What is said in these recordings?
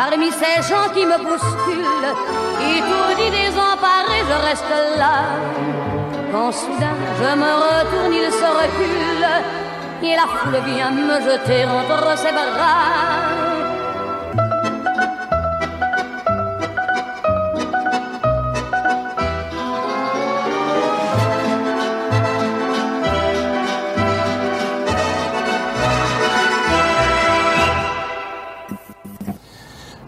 Parmi ces gens qui me bousculent, étourdi, désemparé, je reste là. Quand soudain je me retourne, il se recule, et la foule vient me jeter entre ses bras.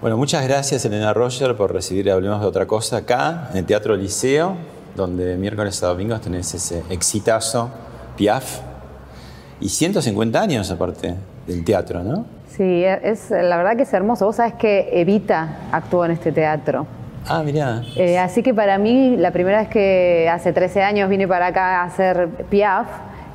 Bueno, muchas gracias Elena Roger por recibir Hablemos de otra cosa acá, en el Teatro Liceo, donde miércoles a domingos tenés ese exitazo, Piaf, y 150 años aparte del teatro, ¿no? Sí, es, la verdad que es hermoso. Vos sabés que Evita actuó en este teatro. Ah, mirá. Eh, así que para mí, la primera vez que hace 13 años vine para acá a hacer Piaf,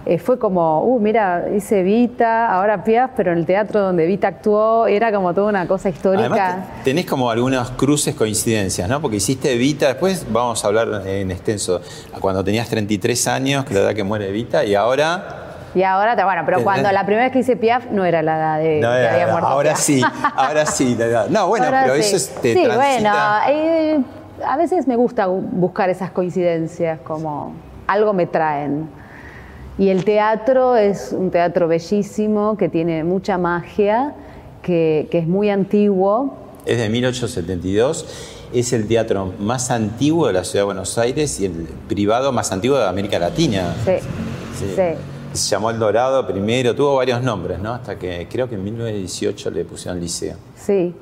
eh, fue como, uh, mira, hice Vita, ahora Piaf, pero en el teatro donde Vita actuó era como toda una cosa histórica. Además, tenés como algunos cruces, coincidencias, ¿no? Porque hiciste Vita, después vamos a hablar en extenso, cuando tenías 33 años, que la edad que muere Vita, y ahora... Y ahora, bueno, pero cuando la primera vez que hice Piaf no era la edad de no, que había muerto Ahora sí, ahora sí, la edad. No, bueno, pero eso es, te Sí, bueno, eh, a veces me gusta buscar esas coincidencias, como algo me traen. Y el teatro es un teatro bellísimo, que tiene mucha magia, que, es muy antiguo. Es de 1872 es el teatro más antiguo de la ciudad de Buenos Aires y el privado más antiguo de América Latina. Sí, sí. Se llamó El Dorado primero, tuvo varios nombres, ¿no? Hasta que creo que en 1918 le pusieron liceo. Sí.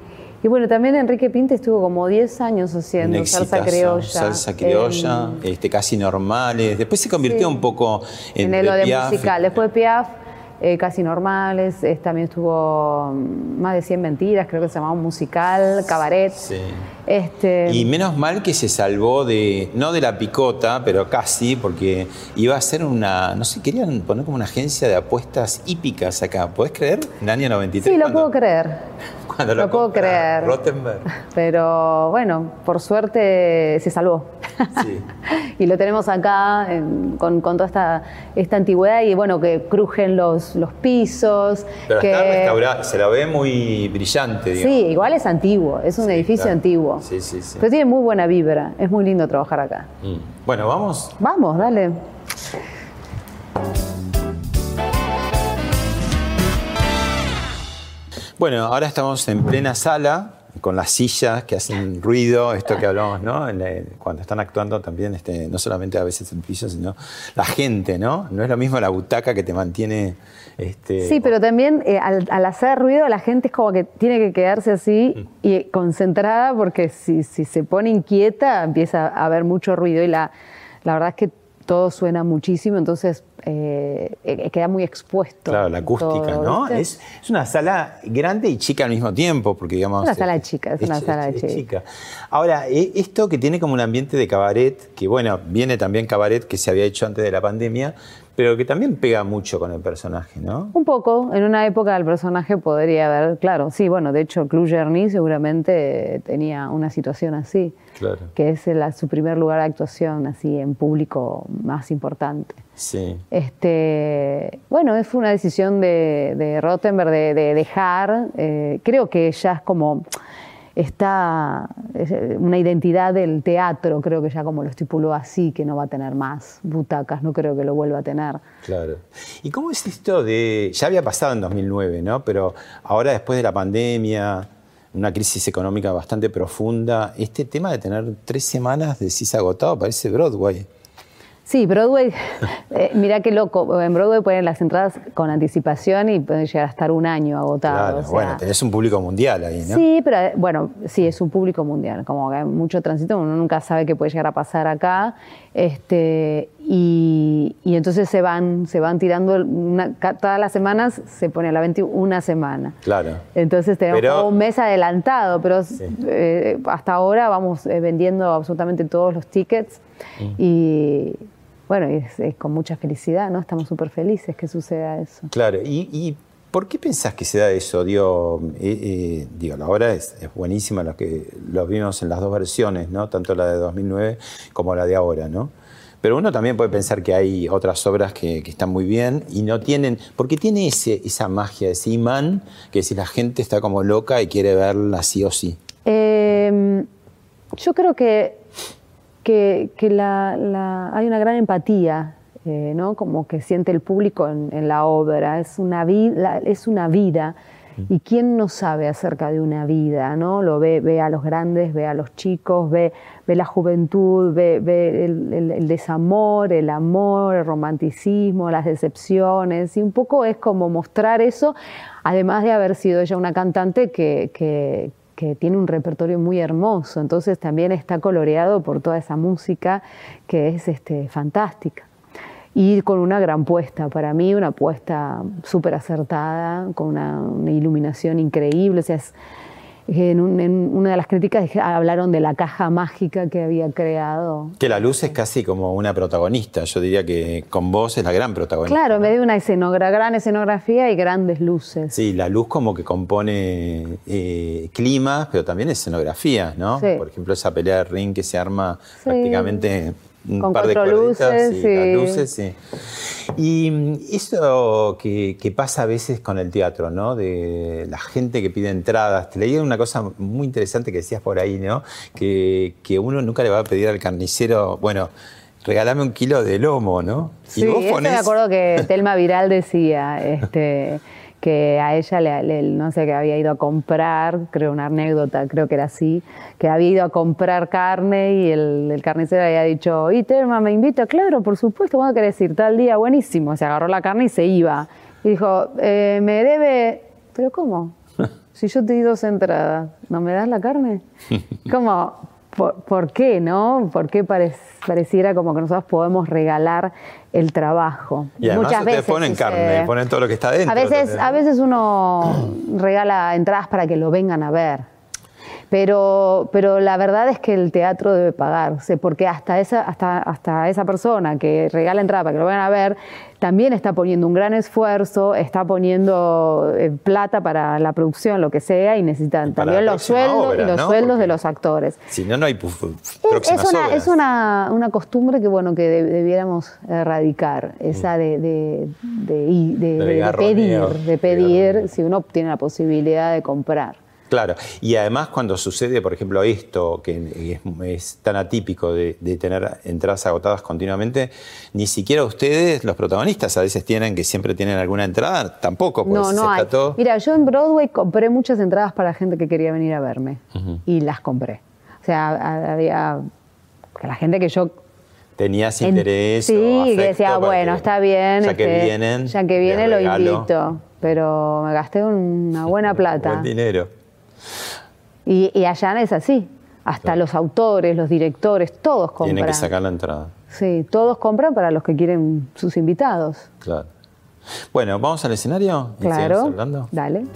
Y bueno, también Enrique Pinte estuvo como 10 años haciendo salsa criolla. Salsa criolla, este, casi normales. Después se convirtió un poco en, en lo de musical. Después Piaf, eh, casi normales. también estuvo mm, más de 100 mentiras, creo que se llamaba un musical, cabaret. Sí. Este, y menos mal que se salvó de, no de la picota, pero casi, porque iba a ser una, no sé, querían poner como una agencia de apuestas hípicas acá. ¿Puedes creer? En el año 93. Sí, lo puedo creer lo, puedo creer. Rottenberg. Pero bueno, por suerte se salvó. Sí. y lo tenemos acá con, toda esta, esta, antigüedad y bueno, que crujen los, los pisos. Pero está restaurado, se la ve muy brillante. Digamos. Sí, igual es antiguo, es un edificio antiguo. Sí, sí, sí. Pero tiene muy buena vibra, es muy lindo trabajar acá. Mm. Bueno, vamos. Vamos, dale. Bueno, ahora estamos en plena sala con las sillas que hacen ruido, esto que hablamos, ¿no? cuando están actuando también, este, no solamente a veces el piso, sino la gente, ¿no? No es lo mismo la butaca que te mantiene... Este, sí, pero también eh, al, hacer ruido la gente es como que tiene que quedarse así mm. y concentrada porque si, si se pone inquieta empieza a haber mucho ruido y la, la verdad es que todo suena muchísimo, entonces eh, eh, queda muy expuesto. Claro, la acústica, ¿no? Es, una sala grande y chica al mismo tiempo, porque digamos... Es una sala chica, es, una sala chica. Ahora, e, esto que tiene como un ambiente de cabaret, que bueno, viene también cabaret que se había hecho antes de la pandemia, pero que también pega mucho con el personaje, ¿no? Un poco. En una época el personaje podría haber, claro, sí, bueno, de hecho, Cluj seguramente tenía una situación así, claro. que es su primer lugar de actuación así en público más importante. Sí. Este, bueno, fue una decisión de, de Rottenberg de, dejar. Eh, creo que ya es como está eh, una identidad del teatro, creo que ya como lo estipuló así, que no va a tener más butacas, no creo que lo vuelva a tener. Claro. ¿Y cómo es esto de, ya había pasado en 2009, ¿no? Pero ahora después de la pandemia, una crisis económica bastante profunda. Este tema de tener tres semanas, decís agotado, parece Broadway. Sí, Broadway, eh, mira qué loco. En Broadway ponen las entradas con anticipación y pueden llegar a estar un año agotado. Claro, bueno, tenés un público mundial ahí, ¿no? Sí, pero bueno, sí, es un público mundial. Como que hay mucho tránsito, uno nunca sabe qué puede llegar a pasar acá. Este, y, entonces se van, se van tirando, todas las semanas se pone a la venta una semana. Claro. Entonces tenemos un mes adelantado, pero eh, hasta ahora vamos eh, vendiendo absolutamente todos los tickets. Mm. Y bueno, es, con mucha felicidad, ¿no? Estamos súper felices que suceda eso. Claro, y, ¿por qué pensás que se da eso? Digo, eh, eh, la obra es, buenísima, lo que lo vimos en las dos versiones, ¿no? Tanto la de 2009 como la de ahora, ¿no? Pero uno también puede pensar que hay otras obras que, están muy bien y no tienen, porque tiene esa magia, ese imán, que si la gente está como loca y quiere verla sí o sí. Em, yo creo que que, hay una gran empatía, eh, ¿no? como que siente el público en, la obra, es una, vida, es una vida. Mm. ¿Y quién no sabe acerca de una vida? ¿no? Lo ve, ve a los grandes, ve a los chicos, ve, ve la juventud, ve, el, desamor, el amor, el romanticismo, las decepciones. Y un poco es como mostrar eso, además de haber sido ella una cantante que, que que tiene un repertorio muy hermoso, entonces también está coloreado por toda esa música que es este, fantástica. Y con una gran puesta, para mí una puesta súper acertada, con una, iluminación increíble, o sea, es, en, una de las críticas hablaron de la caja mágica que había creado. Que la luz es casi como una protagonista, yo diría que con vos es la gran protagonista. Claro, me dio una gran escenografía y grandes luces. Sí, la luz como que compone eh, climas, pero también escenografía, ¿no? Por ejemplo, esa pelea de ring que se arma prácticamente un par de luces, y luces, sí. Y eso que, pasa a veces con el teatro, ¿no? De la gente que pide entradas. Te leí una cosa muy interesante que decías por ahí, ¿no? Que, que uno nunca le va a pedir al carnicero, bueno, regálame un kilo de lomo, ¿no? Sí, y me acuerdo que Telma Viral decía, este que a ella, le, no sé, que había ido a comprar, creo una anécdota, creo que era así, que había ido a comprar carne y el, carnicero había dicho, y Telma me invita, claro, por supuesto, ¿cuándo querés ir? Tal día, buenísimo. Se agarró la carne y se iba. Y dijo, eh, me debe, pero ¿cómo? Si yo te di dos entradas, ¿no me das la carne? ¿Cómo? ¿Por, qué, no? ¿Por qué pareciera como que nosotros podemos regalar el trabajo? Y Muchas veces ponen carne, ponen todo lo que está dentro. A veces, a veces uno regala entradas para que lo vengan a ver. Pero, pero la verdad es que el teatro debe pagarse, porque hasta esa, hasta, hasta esa persona que regala entrada para que lo vayan a ver, también está poniendo un gran esfuerzo, está poniendo eh, plata para la producción, lo que sea, y necesitan también los sueldos y los sueldos de los actores. Si no, no hay es, una, es una, una, costumbre que bueno que debiéramos erradicar, esa de, de, de pedir, de pedir si uno tiene la posibilidad de comprar. Claro, y además cuando sucede, por ejemplo, esto, que es, tan atípico de, tener entradas agotadas continuamente, ni siquiera ustedes, los protagonistas, a veces tienen que siempre tienen alguna entrada, tampoco, pues no, no hay. Mira, yo en Broadway compré muchas entradas para gente que quería venir a verme y las compré. O sea, había la gente que yo tenías interés. sí, que decía, bueno, está bien. Ya que este, vienen. Ya que viene lo invito. Pero me gasté una buena plata. Buen dinero. Y, allá es así. Hasta los autores, los directores, todos compran. Tienen que sacar la entrada. Sí, todos compran para los que quieren sus invitados. Claro. Bueno, ¿vamos al escenario? Claro. Hablando? Dale.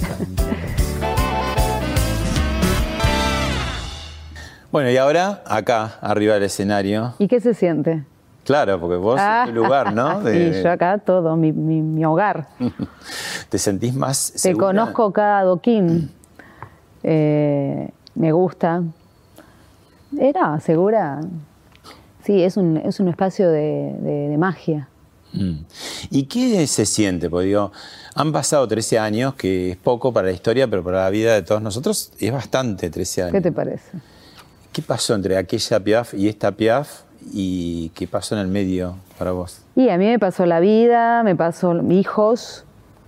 Bueno, y ahora acá, arriba del escenario. ¿Y qué se siente? Claro, porque vos ah, es tu lugar, ¿no? Sí, yo acá todo, mi, hogar. ¿Te sentís más Te conozco cada adoquín. Eh, me gusta. Era segura. Sí, es un, es un espacio de, magia. Mm. ¿Y qué se siente? Porque digo, han pasado 13 años, que es poco para la historia, pero para la vida de todos nosotros es bastante 13 años. ¿Qué te parece? ¿Qué pasó entre aquella Piaf y esta Piaf? ¿Y qué pasó en el medio para vos? Y a mí me pasó la vida, me pasó hijos,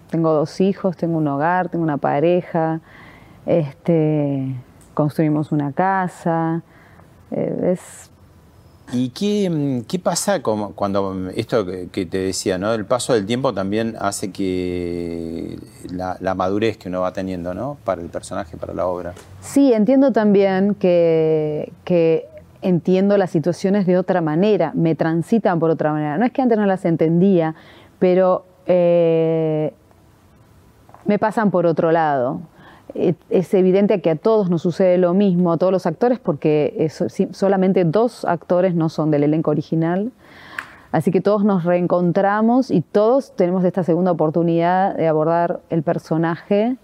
tengo dos hijos, tengo un hogar, tengo una pareja, Este, construimos una casa. Eh, es ¿Y qué, mm, qué pasa cuando mm, esto que, que te decía, ¿no? El paso del tiempo también hace que la, la madurez que uno va teniendo, ¿no? Para el personaje, para la obra. Sí, entiendo también que, que entiendo las situaciones de otra manera, me transitan por otra manera. No es que antes no las entendía, pero eh, me pasan por otro lado. Eh, Es evidente que a todos nos sucede lo mismo, a todos los actores, porque solamente dos actores no son del elenco original. Así que todos nos reencontramos y todos tenemos esta segunda oportunidad de abordar el personaje.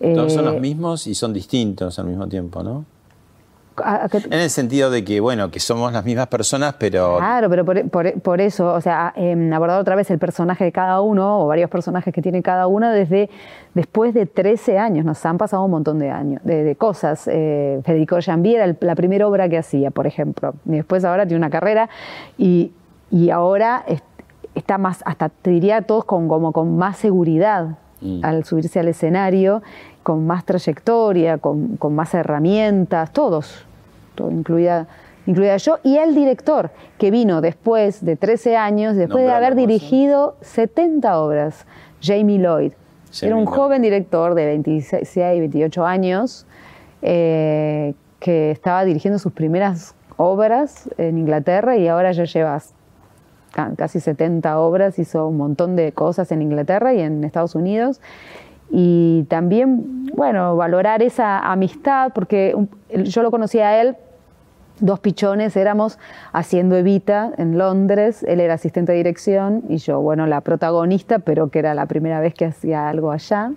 Todos son eh, los mismos y son distintos al mismo tiempo, ¿no? A- a que- En el sentido de que, bueno, que somos las mismas personas, pero Claro, pero por, por- por eso, o sea, em, abordar otra vez el personaje de cada uno, o varios personajes que tiene cada uno, desde después de 13 años, nos han pasado un montón de años, de, de cosas. Eh, Federico Jambi era el- la primera obra que hacía, por ejemplo, y después ahora tiene una carrera, y, y ahora es- está más, hasta te diría todos con, como con más seguridad al subirse al escenario, con más trayectoria, con, con más herramientas, todos, todo, incluida, incluida yo, y el director, que vino después de 13 años, después de haber ¿cómo se dirigido 70 obras, Jamie Lloyd. Jamie Era un Lloyd. joven director de 26, 28 años eh, que estaba dirigiendo sus primeras obras en Inglaterra y ahora ya lleva ca- casi 70 obras, hizo un montón de cosas en Inglaterra y en Estados Unidos. Y también, bueno, valorar esa amistad, porque yo lo conocí a él, dos pichones, éramos haciendo Evita en Londres, él era asistente de dirección y yo, bueno, la protagonista, pero que era la primera vez que hacía algo allá.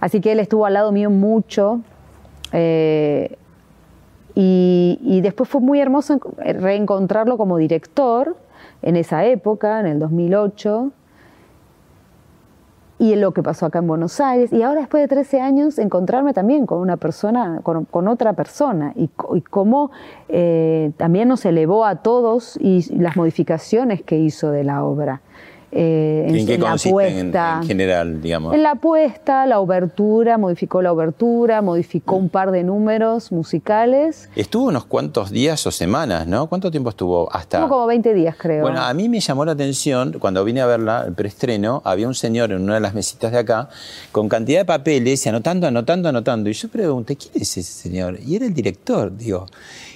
Así que él estuvo al lado mío mucho. eh, y, y después fue muy hermoso en- reencontrarlo como director en esa época, en el 2008, y lo que pasó acá en Buenos Aires. Y ahora, después de 13 años, encontrarme también con una persona, con, otra persona, y, y cómo eh, también nos elevó a todos y las modificaciones que hizo de la obra. Eh, ¿en qué la consiste en, puesta. en general, digamos? En la apuesta, la obertura, modificó la obertura, modificó un par de números musicales. Estuvo unos cuantos días o semanas, ¿no? ¿Cuánto tiempo estuvo hasta...? Estuvo como 20 días, creo. Bueno, a mí me llamó la atención, cuando vine a verla, el preestreno, había un señor en una de las mesitas de acá, con cantidad de papeles, y anotando, anotando, anotando. Y yo pregunté, ¿quién es ese señor? Y era el director, digo.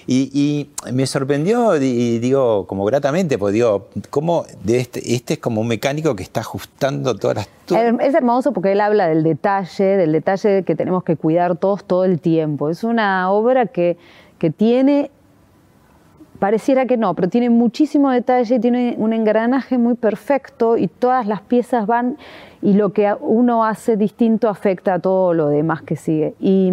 Y, y me sorprendió, y digo, como gratamente, pues digo, ¿cómo de este, este es como un mecánico que está ajustando todas las... Es hermoso porque él habla del detalle, del detalle que tenemos que cuidar todos todo el tiempo. Es una obra que, que tiene, pareciera que no, pero tiene muchísimo detalle, tiene un engranaje muy perfecto y todas las piezas van y lo que uno hace distinto afecta a todo lo demás que sigue. Y,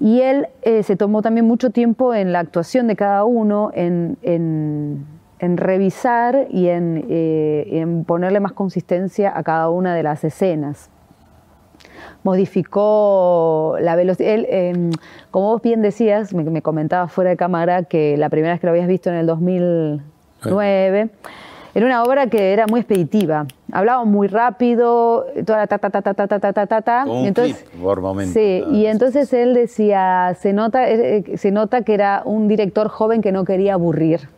y él eh, se tomó también mucho tiempo en la actuación de cada uno, en, en- en revisar y en, eh, en ponerle más consistencia a cada una de las escenas. Modificó la velocidad. Él, eh, como vos bien decías, me, me comentabas fuera de cámara que la primera vez que lo habías visto en el 2009, era una obra que era muy expeditiva. Hablaba muy rápido, toda la ta ta ta ta ta ta ta ta ta un entonces- clip por momento. Sí, y entonces él decía, se nota, eh, eh, se nota que era un director joven que no quería aburrir,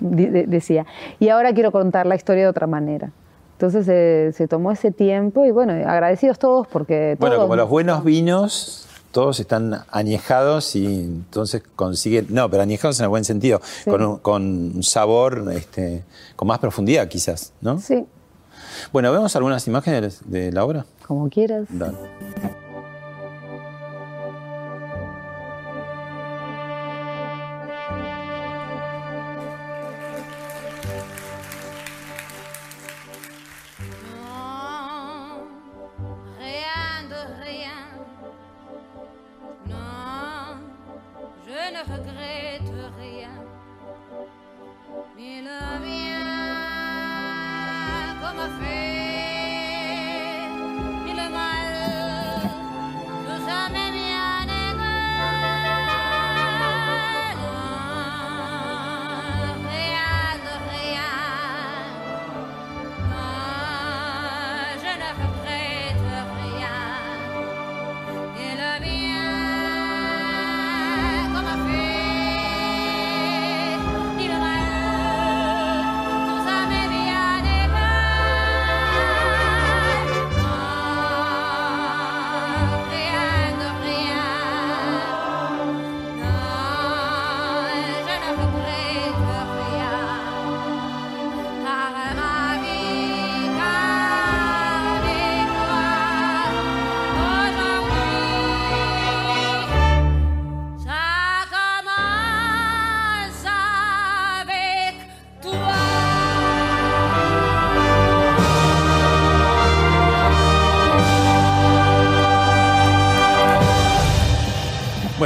de- decía. Y ahora quiero contar la historia de otra manera. Entonces eh, se tomó ese tiempo y bueno, agradecidos todos porque Bueno, como los buenos vinos, todos están añejados y entonces consiguen, no, pero añejados en el buen sentido, con, un, con un sabor este, con más profundidad quizás, ¿no? Sí, Bueno, vemos algunas imágenes de la obra. como quieras. Dale.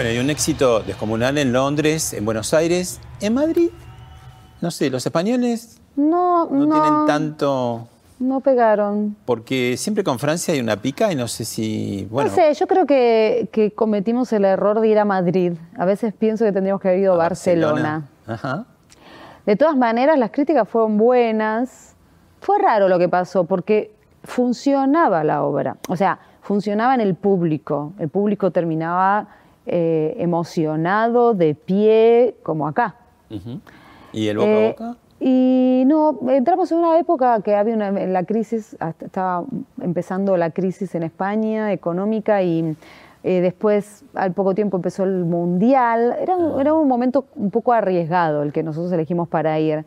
Bueno, y un éxito descomunal en Londres, en Buenos Aires, en Madrid. No sé, los españoles No, no, no, tienen tanto. no pegaron. Porque siempre con Francia hay una pica y no sé si. Bueno, no sé, yo creo que, que cometimos el error de ir a Madrid. A veces pienso que tendríamos que haber ido a Barcelona. Ajá. De todas maneras, las críticas fueron buenas. Fue raro lo que pasó porque funcionaba la obra. O sea, funcionaba en el público. El público terminaba eh, emocionado, de pie, como acá. ¿Y el boca Eh, a boca? Y no, entramos en una época que había una, la crisis, hasta- estaba empezando la crisis en España económica y eh, después al poco tiempo empezó el mundial. Era, un- era un momento un poco arriesgado el que nosotros elegimos para ir.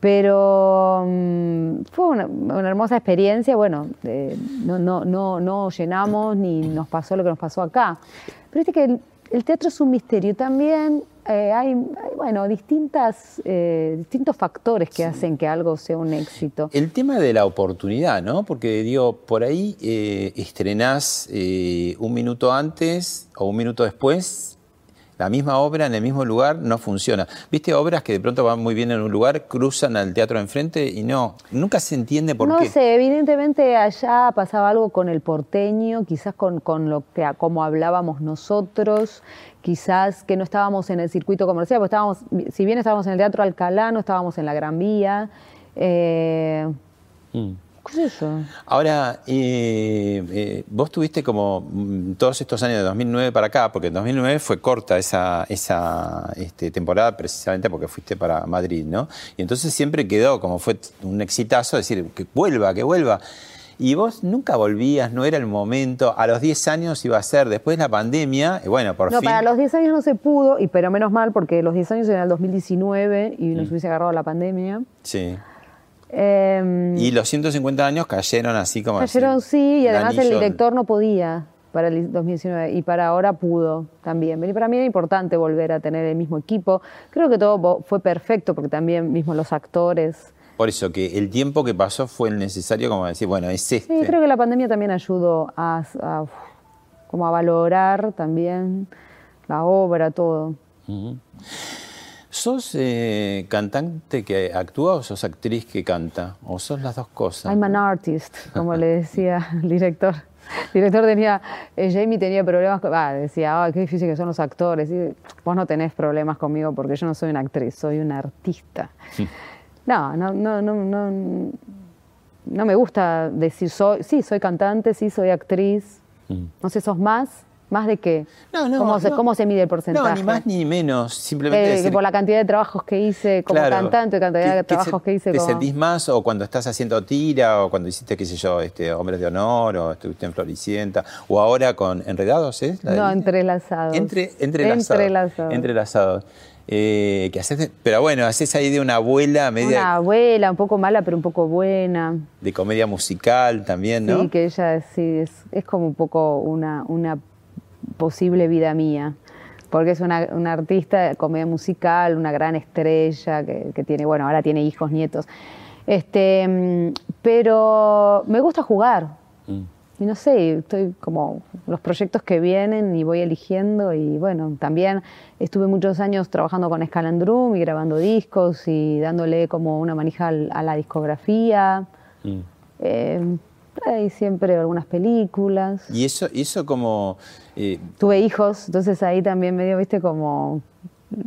Pero mm, fue una, una hermosa experiencia. Bueno, eh, no, no, no, no llenamos ni nos pasó lo que nos pasó acá. Pero viste que el, teatro es un misterio también. eh, hay, hay, bueno, distintas, eh, distintos factores que hacen que algo sea un éxito. El tema de la oportunidad, ¿no? Porque digo, por ahí eh, estrenás eh, un minuto antes o un minuto después, la misma obra en el mismo lugar no funciona. ¿Viste obras que de pronto van muy bien en un lugar, cruzan al teatro de enfrente y no, nunca se entiende por no qué? sé, evidentemente allá pasaba algo con el porteño, quizás con, con lo que como hablábamos nosotros, quizás que no estábamos en el circuito comercial, porque estábamos, si bien estábamos en el Teatro Alcalá, no estábamos en la Gran Vía. Eh, Mm. ¿Qué sé yo? Ahora, eh, eh, vos tuviste como mm, todos estos años de 2009 para acá, porque en 2009 fue corta esa, esa este, temporada precisamente porque fuiste para Madrid, ¿no? Y entonces siempre quedó como fue un exitazo decir que vuelva, que vuelva. Y vos nunca volvías, no era el momento. A los 10 años iba a ser, después la pandemia, y bueno, por No, fin. para los 10 años no se pudo, y pero menos mal, porque los 10 años eran el 2019 y Mm. nos hubiese agarrado la pandemia. Sí. Eh, Y los 150 años cayeron así como así, Cayeron sí, y además el director no podía para el 2019 y para ahora pudo también. Y para mí era importante volver a tener el mismo equipo. Creo que todo fue perfecto porque también mismo los actores. Por eso que el tiempo que pasó fue el necesario como decir, bueno, es este. Sí, creo que la pandemia también ayudó a, a- como a valorar también la obra, todo. Ujú. ¿Sos eh, cantante que actúa o sos actriz que canta? ¿O sos las dos cosas? I'm an artist, como le decía el director. El director tenía, eh, Jamie tenía problemas, con- ah, decía, ay, qué difícil que son los actores. Y, vos no tenés problemas conmigo porque yo no soy una actriz, soy una artista. No, no, no, no, no, no me gusta decir soy, sí, soy cantante, sí, soy actriz. Mm. No sé, ¿sos más? ¿Más de qué? No, no, ¿Cómo, se. ¿Cómo se mide el porcentaje? No, ni más ni menos. Simplemente Eh, por la cantidad de trabajos que hice como claro, cantante, cantidad de trabajos se- que hice ¿Te como... sentís más o cuando estás haciendo tira o cuando hiciste, qué sé yo, este, Hombres de Honor o estuviste en Floricienta o ahora con Enredados, de No, entrelazados. Entre, entrelazados. Entrelazados. Entrelazados. Eh, que haces pero bueno, haces ahí de una abuela media Una abuela, un poco mala, pero un poco buena. de comedia musical también, ¿no? Sí, que ella sí es, es como un poco una, una posible vida mía. Porque es una, una artista de comedia musical, una gran estrella que, que tiene, bueno, ahora tiene hijos, nietos. Este, mm, pero me gusta jugar. Mm. Y no sé, estoy como los proyectos que vienen y voy eligiendo. Y bueno, también estuve muchos años trabajando con Scalandrum y grabando discos y dándole como una manija a la discografía. Mm. Eh, hay siempre algunas películas. Y eso, eso como eh, Tuve hijos, entonces ahí también medio, viste, como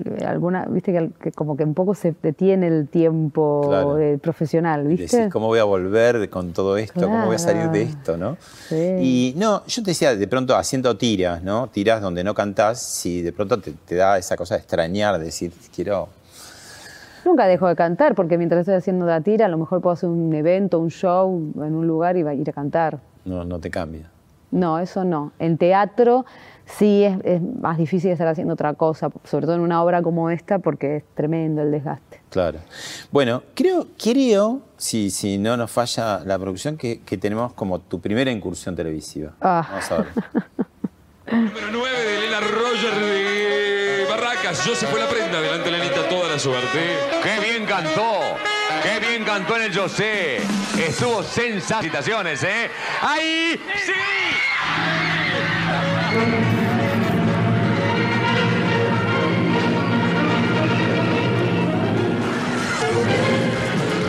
eh, alguna, viste que, que como que un poco se detiene el tiempo Claro. de profesional, ¿viste? decís, ¿cómo voy a volver con todo esto? ¿Cómo voy a salir de esto? ¿no? Sí. Y no, yo te decía, de pronto haciendo tiras, ¿no? Tiras donde no cantás, si de pronto te, te da esa cosa de extrañar, de decir, quiero. Nunca dejo de cantar porque mientras estoy haciendo la tira, a lo mejor puedo hacer un evento, un show en un lugar y va a ir a cantar. No, no te cambia. No, eso no. En teatro sí es, es más difícil estar haciendo otra cosa, sobre todo en una obra como esta, porque es tremendo el desgaste. Claro. Bueno, creo, creo, si, si no nos falla la producción, que, que tenemos como tu primera incursión televisiva. Ah. Vamos a ver. Número 9 de Elena Roger de Barracas. Yo se fue la prenda. Adelante, Elenita, toda Julián Subertí. ¡Qué bien cantó! ¡Qué bien cantó en el José! Estuvo sensaciones, ¿eh? ¡Ahí! ¡Sí!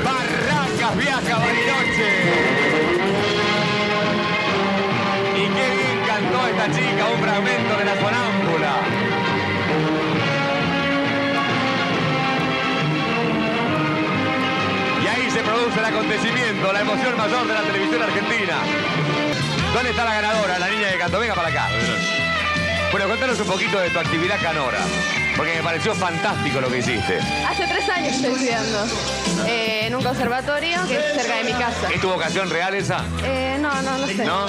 Barracas viaja Bariloche. Y qué bien cantó esta chica un fragmento de la sonata. Produce el acontecimiento, la emoción mayor de la televisión argentina. ¿Dónde está la ganadora, la niña de canto? Venga para acá. Bueno, contanos un poquito de tu actividad canora, porque me pareció fantástico lo que hiciste. Hace tres años estoy estudiando eh, en un conservatorio que es cerca de mi casa. ¿Es tu vocación real esa? Eh, no, no, no sé. ¿No?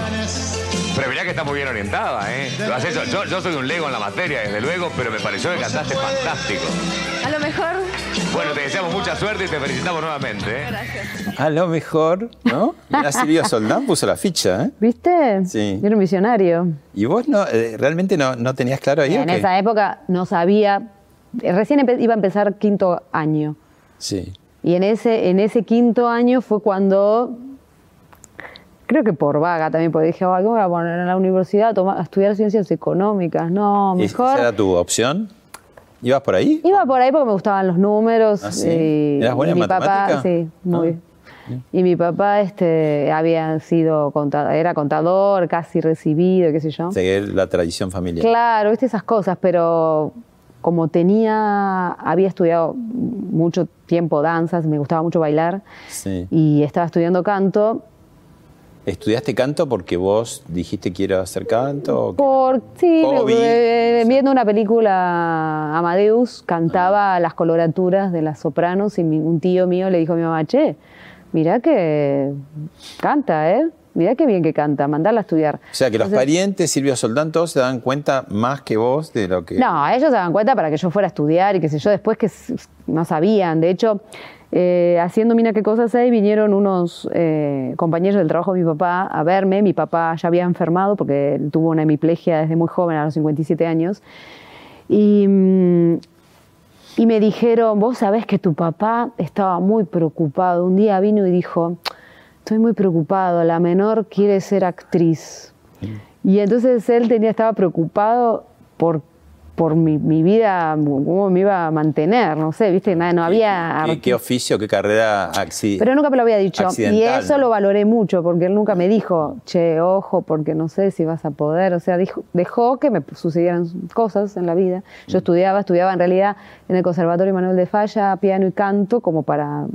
Pero mirá que está muy bien orientada, ¿eh? Lo has hecho. Yo, yo soy un lego en la materia, desde luego, pero me pareció que cantaste fantástico. A lo mejor. Bueno, te deseamos mucha suerte y te felicitamos nuevamente, ¿eh? Gracias. A lo mejor, ¿no? Mirá, Silvio Soldán puso la ficha, ¿eh? ¿Viste? Sí. Era un visionario. Y vos no, eh, realmente no, no tenías claro ahí. En esa época no sabía. Recién iba a empezar quinto año. Sí. Y en ese, en ese quinto año fue cuando, creo que por vaga también, porque dije, "Ay, ¿cómo me voy a poner en la universidad a, tomar- a estudiar ciencias económicas? No, ¿Y mejor. ¿Esa era tu opción? ¿Ibas por ahí? Iba por ahí porque me gustaban los números. ¿Ah, sí? y, ¿Eras buena y en mi papá, sí, muy. Ah. Y mi papá este, había sido contador, era contador, casi recibido, qué sé yo. Seguir la tradición familiar. Claro, viste esas cosas, pero como tenía, había estudiado mucho tiempo danzas, me gustaba mucho bailar Sí. y estaba estudiando canto, ¿Estudiaste canto porque vos dijiste quiero hacer canto? por sí, Hobby, eh, sea. viendo una película Amadeus, cantaba las coloraturas de las sopranos y mi- un tío mío le dijo a mi mamá, che, mirá que canta, ¿eh? Mirá qué bien que canta, mandala a estudiar. O sea, que los parientes, Silvio Soldán, todos se dan cuenta más que vos de lo que... No, ellos se daban cuenta para que yo fuera a estudiar y qué sé yo, después que no sabían. De hecho, eh, haciendo Mina qué cosas hay, vinieron unos eh, compañeros del trabajo de mi papá a verme. Mi papá ya había enfermado porque tuvo una hemiplegia desde muy joven, a los 57 años. Y, mm, y me dijeron, vos sabés que tu papá estaba muy preocupado. Un día vino y dijo, estoy muy preocupado, la menor quiere ser actriz. Y entonces él tenía, estaba preocupado por, por mi, mi vida, cómo me iba a mantener, no sé, viste, nada, no había... ¿Qué, qué oficio, qué carrera acci- Pero nunca me lo había dicho. Y accidental, eso lo valoré mucho, porque él nunca me dijo, che, ojo, porque no sé si vas a poder. O sea, dijo- dejó que me sucedieran cosas en la vida. Mm. Yo estudiaba, estudiaba en realidad en el Conservatorio Manuel de Falla, piano y canto, como para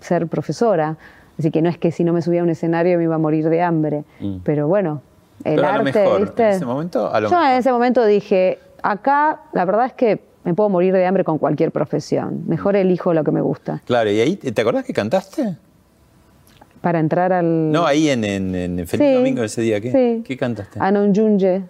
ser profesora. Así que no es que si no me subía a un escenario me iba a morir de hambre. Mm. Pero bueno, el Pero a lo arte, mejor, ¿viste? en ese momento, a lo Yo mejor. en ese momento dije, acá la verdad es que me puedo morir de hambre con cualquier profesión. Mejor elijo lo que me gusta. Claro, y ahí, ¿te acordás que cantaste? Para entrar al... No, ahí en, en, en Feliz Sí, Domingo ese día, ¿qué, sí. ¿qué cantaste? Anon Yunye,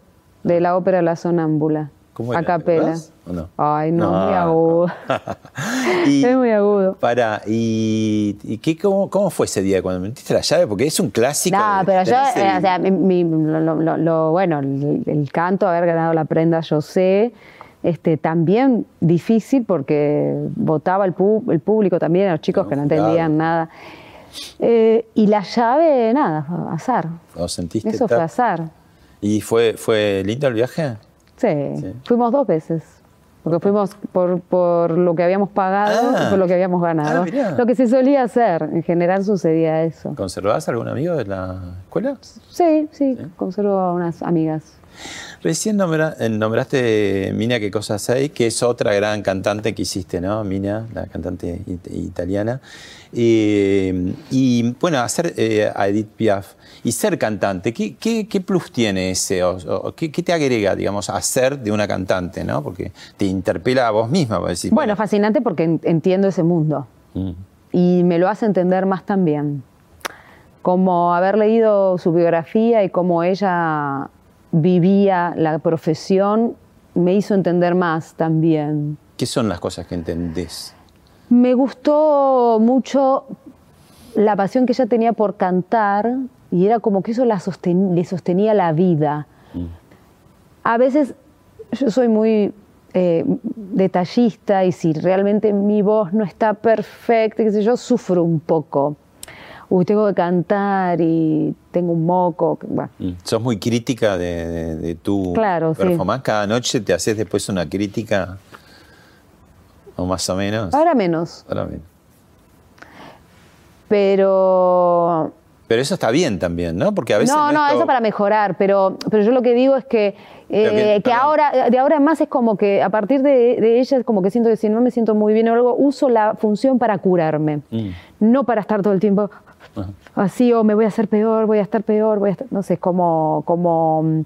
de la ópera La Sonámbula. ¿Cómo era? A ¿Te capela. Acordás o no? Ay, no, No. muy agudo. y, es muy agudo. Para, ¿y, y qué, cómo, cómo fue ese día cuando metiste la llave? Porque es un clásico. No, de- pero yo, eh, o sea, mi- mi- lo, lo- lo- lo- bueno, el, el canto, haber ganado la prenda, yo sé, este, también difícil porque votaba el, pu- el público también, a los chicos No, que no claro. entendían nada. Eh, y la llave, nada, fue azar. ¿o sentiste Eso fue azar. ¿Y fue, fue lindo el viaje? Sí, Sí. fuimos dos veces. Porque fuimos por, por lo que habíamos pagado Ah. y por lo que habíamos ganado. Ah, mirá. lo que se solía hacer, en general sucedía eso. ¿Conservabas algún amigo de la escuela? Sí, sí, conservo a unas amigas. Recién nombra- eh, nombraste Mina qué cosas hay, que es otra gran cantante que hiciste, ¿no? Mina, la cantante it- italiana. Eh, y bueno, hacer eh, a Edith Piaf y ser cantante, ¿qué, qué- qué plus tiene ese? O, o ¿qué, qué te agrega, digamos, a ser de una cantante, ¿no? Porque te interpela a vos misma, para decir, Bueno, fascinante porque en- entiendo ese mundo mm, y me lo hace entender más también. Como haber leído su biografía y cómo ella vivía la profesión me hizo entender más también. ¿qué son las cosas que entendés? Me gustó mucho la pasión que ella tenía por cantar y era como que eso la sosten- le sostenía la vida. A veces yo soy muy eh, detallista y si realmente mi voz no está perfecta, qué sé yo, sufro un poco. Uy, tengo que cantar y tengo un moco. bueno. Mm, Sos muy crítica de, de- de tu Claro, sí. performance. Cada noche te haces después una crítica, o más o menos. Ahora menos. Ahora bien. pero Pero eso está bien también, ¿no? Porque a veces. no, no, eso para mejorar, pero, pero yo lo que digo es que, que- eh, que, ahora, de ahora en más es como que a partir de, de ella es como que siento que si no me siento muy bien o algo, uso la función para curarme, Mm. no para estar todo el tiempo así o me voy a hacer peor, voy a estar peor, voy a estar, no sé, como, como mm,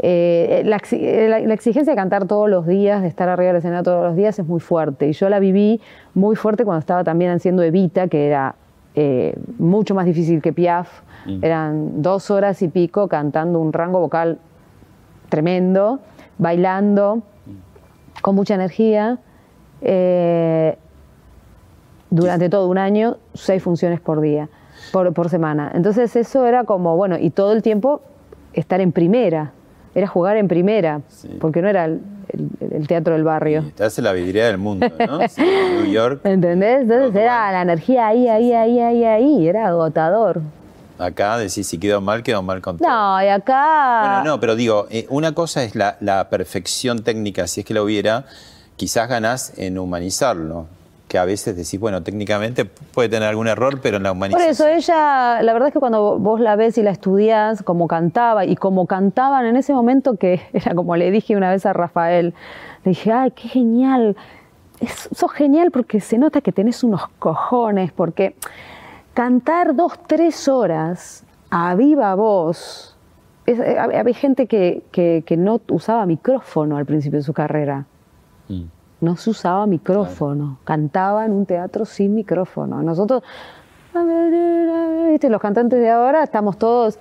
eh, la, exi- eh, la- la exigencia de cantar todos los días, de estar arriba del escenario todos los días es muy fuerte. Y yo la viví muy fuerte cuando estaba también haciendo Evita, que era eh, mucho más difícil que Piaf, eran dos horas y pico cantando un rango vocal tremendo, bailando, con mucha energía. eh, durante todo un año, seis funciones por día, por, por semana. Entonces eso era como, bueno, y todo el tiempo estar en primera, era jugar en primera, porque no era el, el- el teatro del barrio. Te hace la vidriera del mundo, ¿no? Sí, New York, ¿Entendés? Entonces era la energía ahí, ahí, ahí, ahí, ahí, era agotador. acá decís, si quedó mal, quedó mal con todo. No, y acá... Bueno, no, pero digo, eh, una cosa es la, la perfección técnica, si es que la hubiera, quizás ganás en humanizarlo. Que a veces decís, bueno, técnicamente puede tener algún error, pero en la Por humanización. eso ella, la verdad es que cuando vos la ves y la estudiás, como cantaba y como cantaban en ese momento, que era como le dije una vez a Rafael, le dije, ay, qué genial, es, sos genial porque se nota que tenés unos cojones, porque cantar dos, tres horas a viva voz, es- eh, hab- había gente que, que- que no usaba micrófono al principio de su carrera. Mm. No se usaba micrófono, cantaba en un teatro sin micrófono. Nosotros, ¿viste? los cantantes de ahora estamos todos,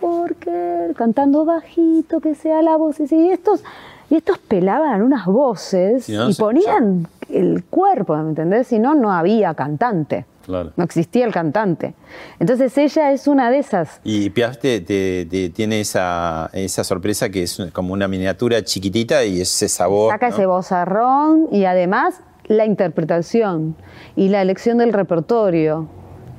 porque cantando bajito, que sea la voz. Y estos, y estos pelaban unas voces no, y se ponían el cuerpo, ¿me entendés? Si no, no había cantante. Claro. No existía el cantante. Entonces ella es una de esas. Y Piaf te, te- te- tiene esa, esa sorpresa que es como una miniatura chiquitita y es esa voz. Saca ¿no? ese vozarrón y además la interpretación y la elección del repertorio,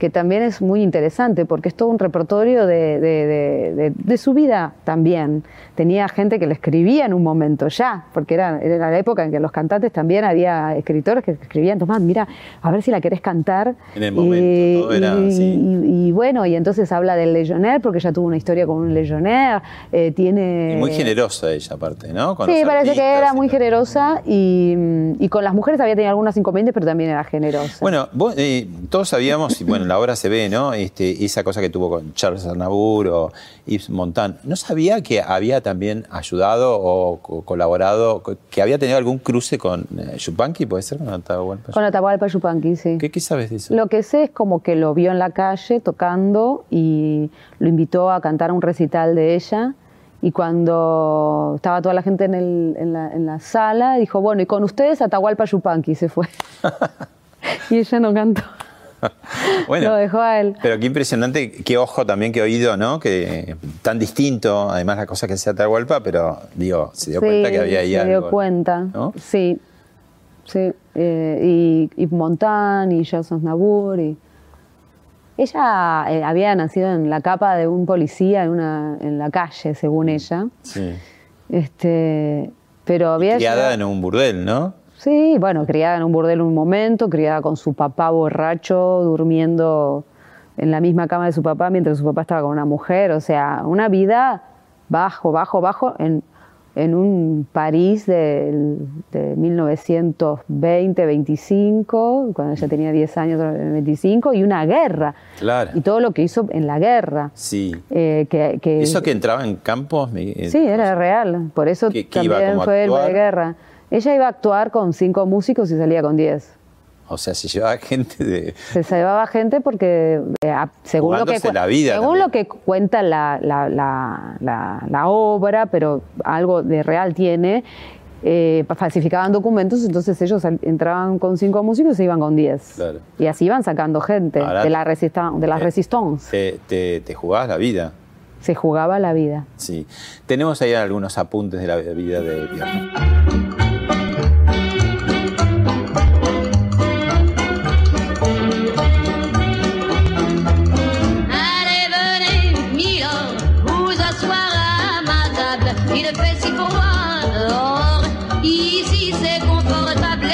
que también es muy interesante porque es todo un repertorio de, de- de- de- de su vida también. Tenía gente que le escribía en un momento ya, porque era, era la época en que los cantantes también había escritores que escribían, Tomás, mira, a ver si la querés cantar. En el momento, todo era y, así. y- y bueno, y entonces habla del Legionnaire, porque ella tuvo una historia con un Legionnaire, eh, tiene... Y muy generosa ella, aparte, ¿no? Con Sí, parece que era muy generosa y, y con las mujeres había tenido algunas inconvenientes, pero también era generosa. Bueno, vos, eh, todos sabíamos, y bueno, en la obra se ve, ¿no? Este, esa cosa que tuvo con Charles Aznavour o Yves Montand. ¿No sabía que había también ayudado o co- colaborado, co- que había tenido algún cruce con eh, Yupanqui, puede ser? Con Atahualpa? con Atahualpa Yupanqui, sí. ¿Qué, qué sabes de eso? Lo que sé es como que lo vio en la calle tocando y lo invitó a cantar un recital de ella. Y cuando estaba toda la gente en, el- en la, en la sala, dijo, bueno, y con ustedes Atahualpa Yupanqui se fue. y ella no cantó. Bueno, Lo dejó a él. pero qué impresionante, qué ojo también, qué oído, ¿no? Que tan distinto, además la cosa que sea Atahualpa, pero digo, se dio cuenta que había ahí se algo. dio cuenta, ¿no? sí. Sí, eh, y, y Montan y Jason Nabur. Y... Ella eh, había nacido en la capa de un policía en, una, en la calle, según ella. Sí. Este, pero había Criada llegado- en un burdel, ¿no? Sí, bueno, criada en un burdel un momento, criada con su papá borracho, durmiendo en la misma cama de su papá mientras su papá estaba con una mujer. O sea, una vida bajo, bajo, bajo en, en un París del- de, 1920, 25, cuando ella tenía 10 años, 25, y una guerra. Claro. Y todo lo que hizo en la guerra. Sí. Eh, que, que- Eso que entraba en campos. me- eh, Sí, era real. Por eso Que- iba también como a fue el de guerra. Ella iba a actuar con cinco músicos y salía con diez. O sea, se llevaba gente de. Se llevaba gente porque, eh, según, lo que, la vida según también. lo que cuenta la, la- la- obra, pero algo de real tiene, eh, falsificaban documentos, entonces ellos entraban con cinco músicos y se iban con diez. Claro. Y así iban sacando gente Ahora- de la, de la Eh, resistance. Te, te, te jugabas la vida. Se jugaba la vida. Sí. Tenemos ahí algunos apuntes de la vida de Pierre. C'est confortable.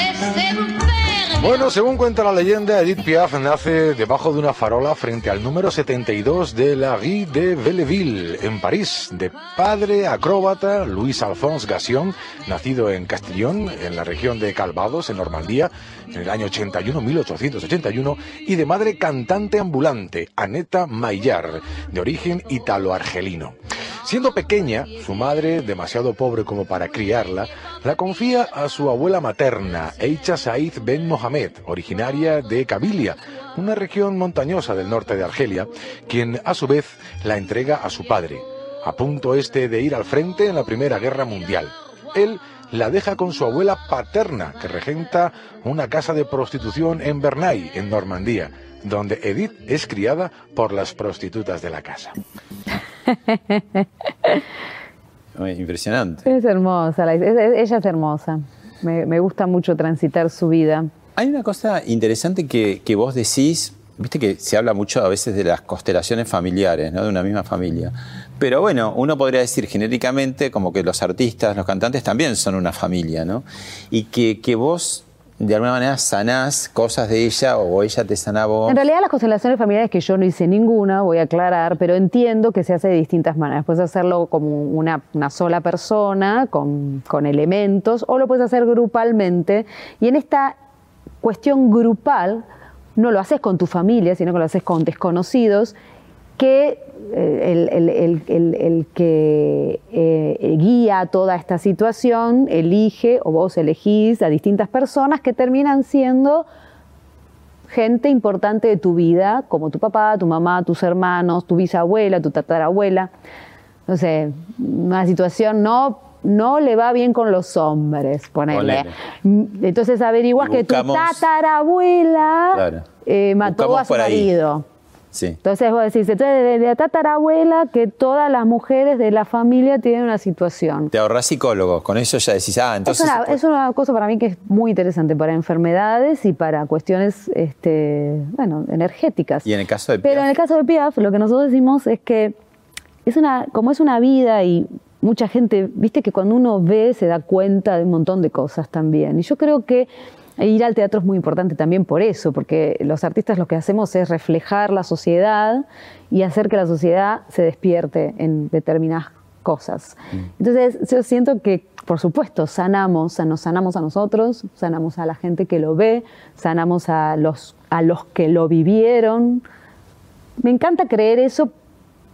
Bueno, según cuenta la leyenda, Edith Piaf nace debajo de una farola frente al número 72 de la Rue de Belleville, en París, de padre acróbata Luis Alphonse Gassion, nacido en Castillon, en la región de Calvados, en Normandía, en el año 81, 1881, y de madre cantante ambulante, Aneta Maillard, de origen italo-argelino. Siendo pequeña, su madre, demasiado pobre como para criarla, la confía a su abuela materna, Eicha Said Ben Mohamed, originaria de Kabilia, una región montañosa del norte de Argelia, quien a su vez la entrega a su padre, a punto este de ir al frente en la Primera Guerra Mundial. Él la deja con su abuela paterna, que regenta una casa de prostitución en Bernay, en Normandía, donde Edith es criada por las prostitutas de la casa. Impresionante. Es hermosa, es- ella es hermosa. Me, me gusta mucho transitar su vida. Hay una cosa interesante que, que vos decís, viste que se habla mucho a veces de las constelaciones familiares, ¿no? de una misma familia. Pero bueno, uno podría decir genéricamente como que los artistas, los cantantes también son una familia, ¿no? Y que, que vos de alguna manera sanás cosas de ella o ella te sana vos. En realidad las constelaciones familiares que yo no hice ninguna, voy a aclarar, pero entiendo que se hace de distintas maneras. Puedes hacerlo como una, una sola persona, con, con elementos, o lo puedes hacer grupalmente. Y en esta cuestión grupal, no lo haces con tu familia, sino que lo haces con desconocidos, que el, el- el- el- el que eh, guía toda esta situación elige o vos elegís a distintas personas que terminan siendo gente importante de tu vida, como tu papá, tu mamá, tus hermanos, tu bisabuela, tu tatarabuela. No sé, una situación no, no le va bien con los hombres, ponele. Ponele. Entonces averiguas que tu tatarabuela Claro. eh, mató Buscamos a su ahí. Sí. Entonces vos decís, entonces de, de la tatarabuela que todas las mujeres de la familia tienen una situación. Te ahorrás psicólogos, con eso ya decís, ah, entonces... es, una, es una cosa para mí que es muy interesante para enfermedades y para cuestiones este, bueno, energéticas. Y en el caso de Pero Piaf, en el caso de Piaf, lo que nosotros decimos es que es una, como es una vida y mucha gente, viste que cuando uno ve se da cuenta de un montón de cosas también. Y yo creo que ir al teatro es muy importante también por eso, porque los artistas lo que hacemos es reflejar la sociedad y hacer que la sociedad se despierte en determinadas cosas. Entonces yo siento que, por supuesto, sanamos, nos sanamos a nosotros, sanamos a la gente que lo ve, sanamos a los, a los que lo vivieron. Me encanta creer eso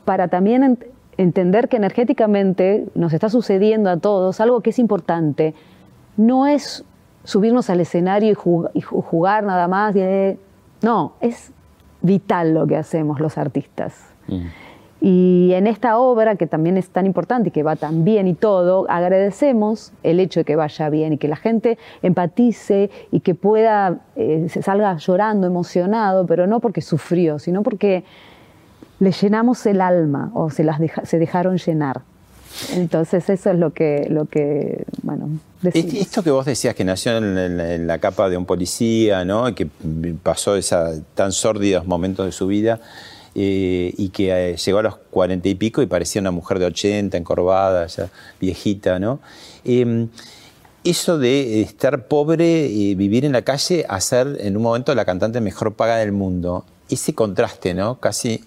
para también ent- entender que energéticamente nos está sucediendo a todos algo que es importante. No es subirnos al escenario y, jug- y ju- jugar nada más. y, eh, no, es vital lo que hacemos los artistas. Y en esta obra, que también es tan importante y que va tan bien y todo, agradecemos el hecho de que vaya bien y que la gente empatice y que pueda, eh, se salga llorando, emocionado, pero no porque sufrió, sino porque le llenamos el alma o se, las deja- se dejaron llenar. Entonces eso es lo que, lo que bueno, decimos. Esto que vos decías que nació en, en- en la capa de un policía, ¿no? Y que pasó esos tan sórdidos momentos de su vida eh, y que eh, llegó a los cuarenta y pico y parecía una mujer de 80, encorvada, ya viejita, ¿no? Eh, eso de estar pobre y vivir en la calle a ser en un momento la cantante mejor paga del mundo, ese contraste, ¿no? Casi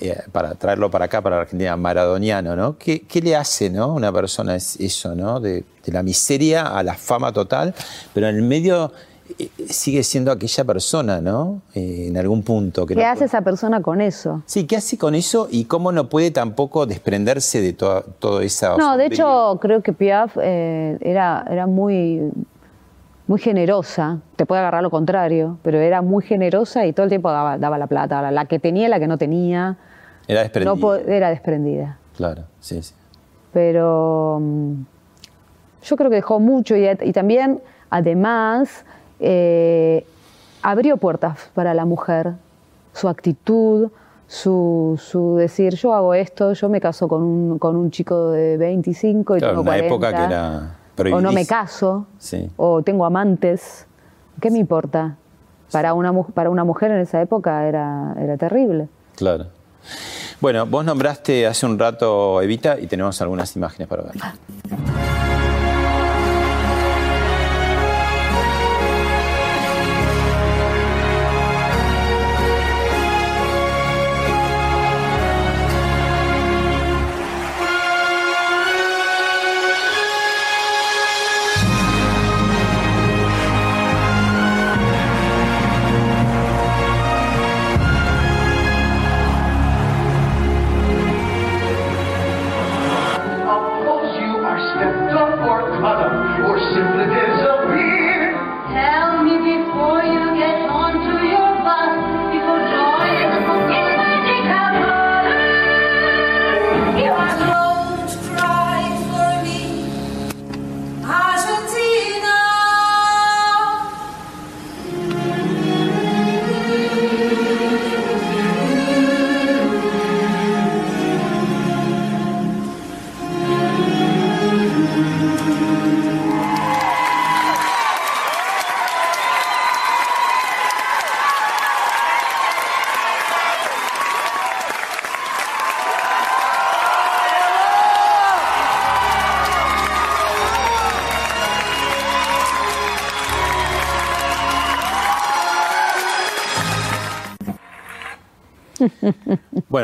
eh, para traerlo para acá, para la Argentina, maradoniano, ¿no? ¿Qué, qué le hace, ¿no? Una persona es eso, ¿no? De, de la miseria a la fama total, pero en el medio eh, sigue siendo aquella persona, ¿no? Eh, en algún punto. Que ¿Qué no hace esa persona con eso? Sí, ¿qué hace con eso y cómo no puede tampoco desprenderse de toda todo esa... No, de hecho creo que Piaf eh, era, era muy, muy generosa, te puede agarrar lo contrario, pero era muy generosa y todo el tiempo daba, daba la plata, la, que tenía y la que no tenía, Era desprendida. no era desprendida. Claro, sí, sí. Pero mm, yo creo que dejó mucho y, y también, además, eh, abrió puertas para la mujer, su actitud, su, su decir, yo hago esto, yo me caso con un, con un chico de 25 y Claro, tengo una 40, época que era o no me caso, Sí. o tengo amantes, ¿qué me importa? Para una, para una mujer en esa época era, era terrible. Claro. Bueno, vos nombraste hace un rato Evita y tenemos algunas imágenes para ver.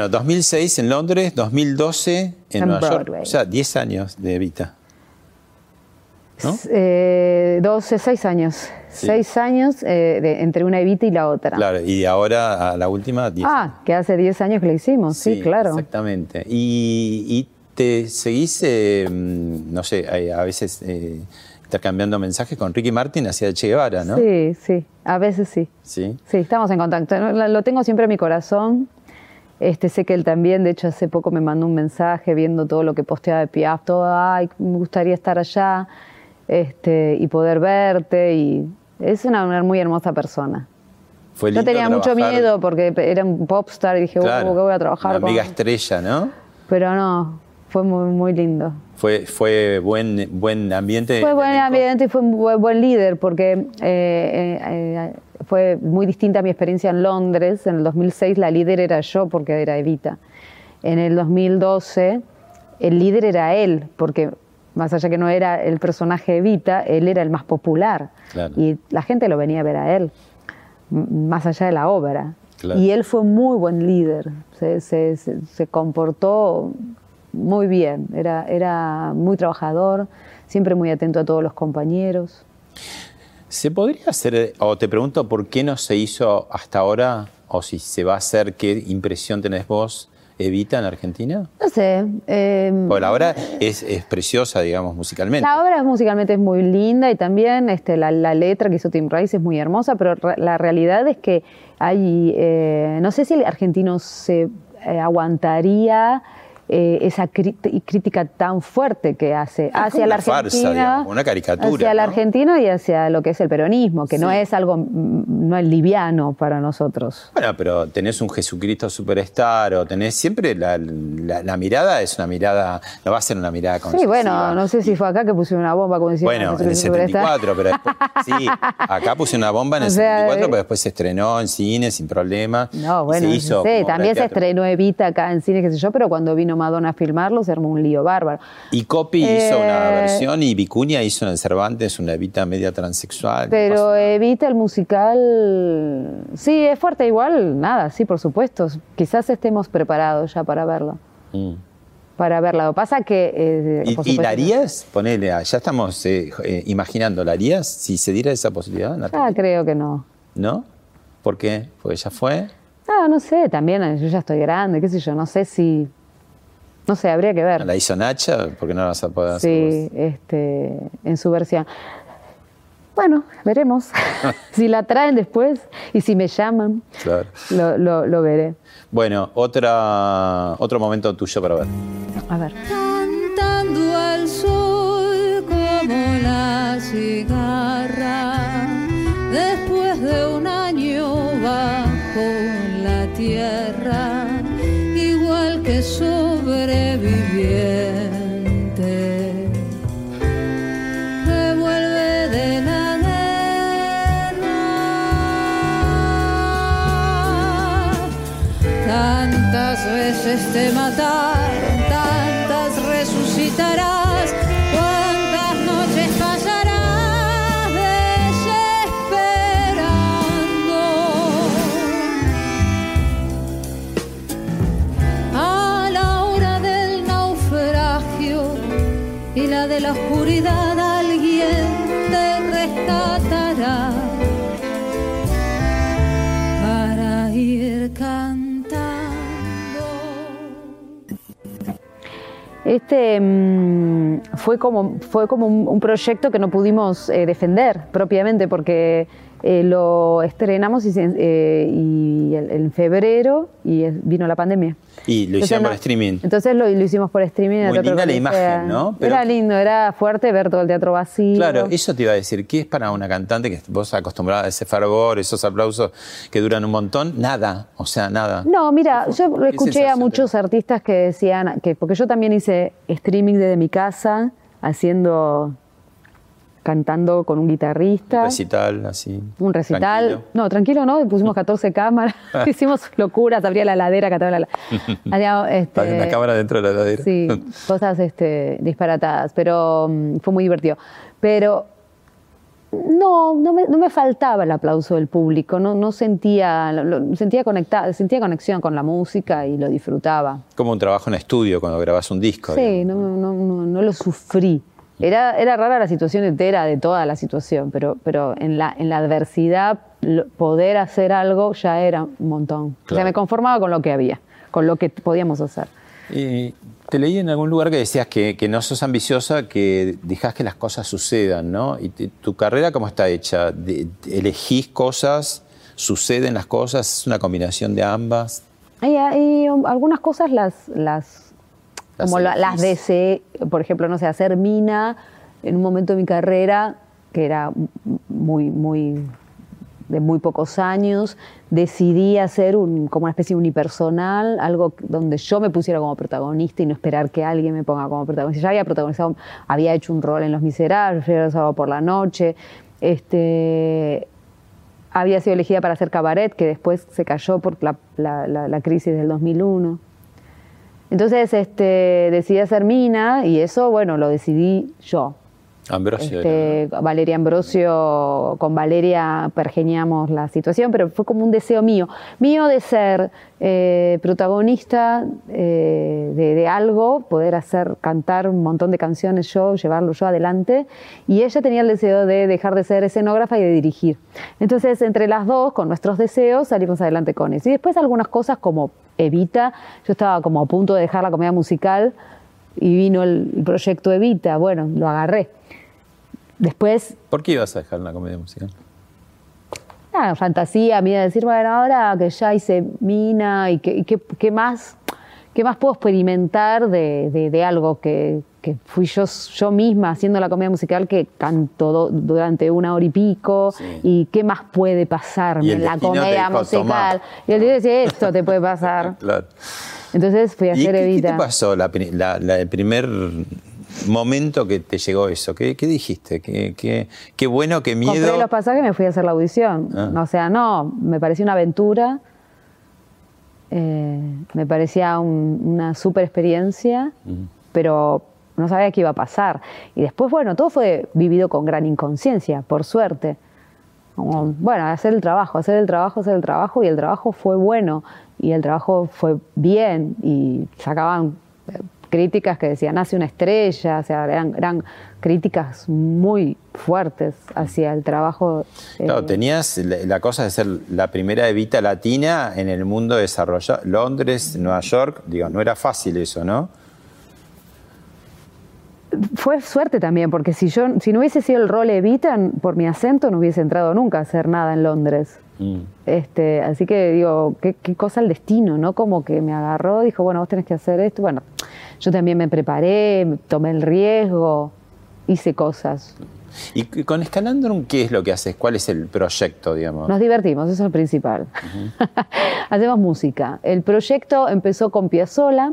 Bueno, 2006 en Londres, 2012 en, En Nueva York. O sea, 10 años de Evita. ¿No? Eh, 12, 6 años. Sí. 6 años eh, de- entre una Evita y la otra. Claro, y ahora a la última, 10 Ah, que hace 10 años que la hicimos, sí, claro. Exactamente. Y, y te seguís, eh, mm, no sé, a veces eh, intercambiando mensajes con Ricky Martin hacia Che Guevara, ¿no? Sí, sí, a veces sí. Sí. Sí, estamos en contacto. Lo tengo siempre en mi corazón. Este, sé que él también, de hecho, hace poco me mandó un mensaje viendo todo lo que posteaba de Piaf, todo, ay, me gustaría estar allá este, y poder verte. Y es una, una muy hermosa persona. Fue Yo tenía mucho miedo porque era un popstar y dije, claro, "Uh, ¿qué voy a trabajar Una con? amiga estrella, ¿no? Pero no, fue muy, muy lindo. Fue, fue buen, buen ambiente. Fue buen ambiente y fue un buen, buen líder porque eh, eh, eh, fue muy distinta a mi experiencia en Londres. En el 2006 la líder era yo porque era Evita. En el 2012 el líder era él porque más allá que no era el personaje Evita, él era el más popular. Claro. Y la gente lo venía a ver a él, más allá de la obra. Claro. Y él fue muy buen líder, se, se- se- se comportó muy bien, era, era muy trabajador, siempre muy atento a todos los compañeros. ¿Se podría hacer, o te pregunto por qué no se hizo hasta ahora, o si se va a hacer, qué impresión tenés vos, Evita, en Argentina? No sé. eh, Porque la obra es, es preciosa, digamos, musicalmente. La obra musicalmente es muy linda y también este, la, la letra que hizo Tim Rice es muy hermosa, pero la realidad es que hay, eh, no sé si el argentino se eh, aguantaría eh, esa crítica tan fuerte que hace Es como hacia la una farsa, Argentina, digamos, una caricatura, hacia la. Argentina y hacia lo que es el peronismo, que no Sí. es algo, mm, no es liviano para nosotros. Bueno, pero tenés un Jesucristo superstar o tenés siempre la, la- la mirada es una mirada, no va a ser una mirada Sí, concesiva. bueno, no sé si fue acá que pusieron una bomba como Bueno, en el 74, pero después, sí, acá puse una bomba en el O sea, 74, eh, pero después se estrenó en cine sin problema. No, bueno, se hizo sí, también se estrenó Evita acá en cine, qué sé yo, pero cuando vino Madonna a filmarlo se armó un lío bárbaro. Y Copy hizo una Eh, versión y Vicuña hizo en Cervantes una Evita media transexual. ¿Qué Pero? Evita el musical, sí, es fuerte igual, nada, sí, por supuesto. Quizás estemos preparados ya para verlo, Mm. para verla. Lo pasa que... eh, ¿Y, y la harías? Ponele, ah, ya estamos eh, imaginando, ¿la harías si se diera esa posibilidad? en Ah, creo que no. ¿No? ¿Por qué? Porque ya fue. Ah, no sé, también yo ya estoy grande, qué sé yo, no sé si... No sé, habría que ver. La hizo Nacha, ¿por qué no la vas a poder hacer Sí, este, en su versión. Bueno, veremos. si la traen después y si me llaman? Claro. lo, lo- lo veré. Bueno, otra, otro momento tuyo para ver. A ver. cantando al sol como la cigarra después de un año bajo la tierra igual que sobreviviente veces te mataron, tantas Este mm, fue como, fue como un, proyecto que no pudimos eh, defender propiamente porque eh, lo estrenamos y, eh, y el- en febrero y vino la pandemia. Y lo Entonces, hicieron por no- streaming. Entonces lo, lo hicimos por streaming. Muy linda la imagen, ¿no? Pero- Era lindo, era fuerte ver todo el teatro vacío. Claro, eso te iba a decir. ¿Qué es para una cantante que vos acostumbrada a ese fervor, esos aplausos que duran un montón? Nada, o sea, nada. No, mira, ¿Qué yo escuché a muchos artistas que decían que, porque yo también hice streaming desde mi casa, haciendo, cantando con un guitarrista. Un recital, así. Un recital. tranquilo. No, tranquilo, ¿no? Pusimos 14 cámaras, hicimos locuras, abría la ladera, cantaba la Había, este, Había una cámara dentro de la heladera. Sí, cosas este, disparatadas, pero mm, fue muy divertido. Pero No, no me, no me faltaba el aplauso del público, no, no sentía, lo- sentía conexión con la música y lo disfrutaba. Como un trabajo en estudio cuando grabas un disco. Sí, no, no, no, no lo sufrí. Era, era rara la situación entera de toda la situación, pero, pero en, la, en la adversidad poder hacer algo ya era un montón. O sea, Claro. me conformaba con lo que había, con lo que podíamos hacer. Y te leí en algún lugar que decías que, que no sos ambiciosa, que dejas que las cosas sucedan, ¿no? Y te- tu carrera, ¿cómo está hecha? De- ¿Elegís cosas? ¿Suceden las cosas? ¿Es una combinación de ambas? Y, y, algunas cosas las, las, Las como la- las deseé, por ejemplo, no sé, hacer mina en un momento de mi carrera que era muy, muy de muy pocos años, decidí hacer un, como una especie de unipersonal, algo donde yo me pusiera como protagonista y no esperar que alguien me ponga como protagonista. Ya había protagonizado, había hecho un rol en Los Miserables, el sábado por la noche, este, había sido elegida para hacer cabaret, que después se cayó por la, la- la- la crisis del 2001. Entonces este, decidí hacer Mina y eso, bueno, lo decidí yo. Ambrosio. Este, Valeria Ambrosio, con Valeria pergeñamos la situación, pero fue como un deseo mío, mío de ser eh, protagonista eh, de, de algo, poder hacer, cantar un montón de canciones yo, llevarlo yo adelante, y ella tenía el deseo de dejar de ser escenógrafa y de dirigir. Entonces, entre las dos, con nuestros deseos, salimos adelante con eso. Y después algunas cosas como Evita, yo estaba como a punto de dejar la comedia musical y vino el, el proyecto Evita, bueno, lo agarré. Después, ¿Por qué ibas a dejar una comedia musical? nada, fantasía de decir, bueno, ahora que ya hice Mina y que, y que- qué más, qué más puedo experimentar de, de- de algo que, que fui yo, yo misma haciendo la comedia musical que canto do- durante una hora y pico y qué más puede pasarme en la comedia dijo, musical. "Tomá". Y él dice, esto te puede pasar. Claro. Entonces fui a ¿Y hacer qué, qué Evita. te pasó la pri- la- la- el primer momento que te llegó eso? ¿Qué, qué dijiste? ¿Qué, qué, qué bueno, qué miedo? Compré los pasajes y me fui a hacer la audición. Ah. O sea, no, me pareció una aventura. eh, me parecía un- una super experiencia, pero no sabía qué iba a pasar. Y después, bueno, todo fue vivido con gran inconsciencia, por suerte. Como, bueno, hacer el trabajo, hacer el trabajo, hacer el trabajo, y el trabajo fue bueno, y el trabajo fue bien, y sacaban eh, críticas que decían, nace una estrella, o sea, eran, eran críticas muy fuertes hacia el trabajo. eh, Claro, tenías la, la cosa de ser la primera Evita latina en el mundo desarrollado. Londres, Nueva York, digo, no era fácil eso, ¿no? Fue suerte también, porque si yo si no hubiese sido el rol Evita, por mi acento no hubiese entrado nunca a hacer nada en Londres. Este, así que digo, qué, qué cosa el destino, ¿no? Como que me agarró, dijo, bueno, vos tenés que hacer esto. Bueno, yo también me preparé, tomé el riesgo, hice cosas. ¿Y con Escalandrum qué es lo que haces? ¿Cuál es el proyecto, digamos? Nos divertimos, eso es lo principal. Hacemos música. El proyecto empezó con Piazzolla,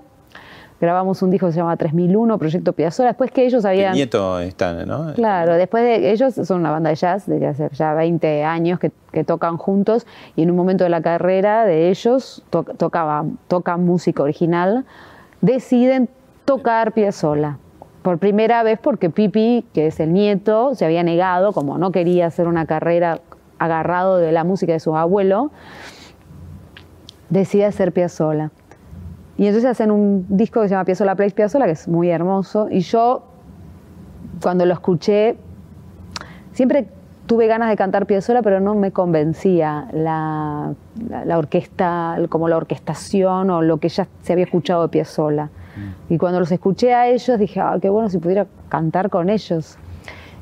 grabamos un disco que se llama 3001, Proyecto Piazzolla, después que ellos El habían... nieto está, ¿no? Claro, después de ellos son una banda de jazz desde hace ya 20 años que, que tocan juntos y en un momento de la carrera de ellos to- tocan música original, deciden tocar Piazzolla. Por primera vez porque Pipi, que es el nieto, se había negado, como no quería hacer una carrera agarrado de la música de su abuelo, decide hacer Piazzolla. Y entonces hacen un disco que se llama Piazzolla Plays Piazzolla, que es muy hermoso, y yo cuando lo escuché, siempre tuve ganas de cantar Piazzolla, pero no me convencía la, la- la orquesta, como la orquestación o lo que ya se había escuchado de Piazzolla. Y cuando los escuché a ellos, dije, ah, qué bueno si pudiera cantar con ellos.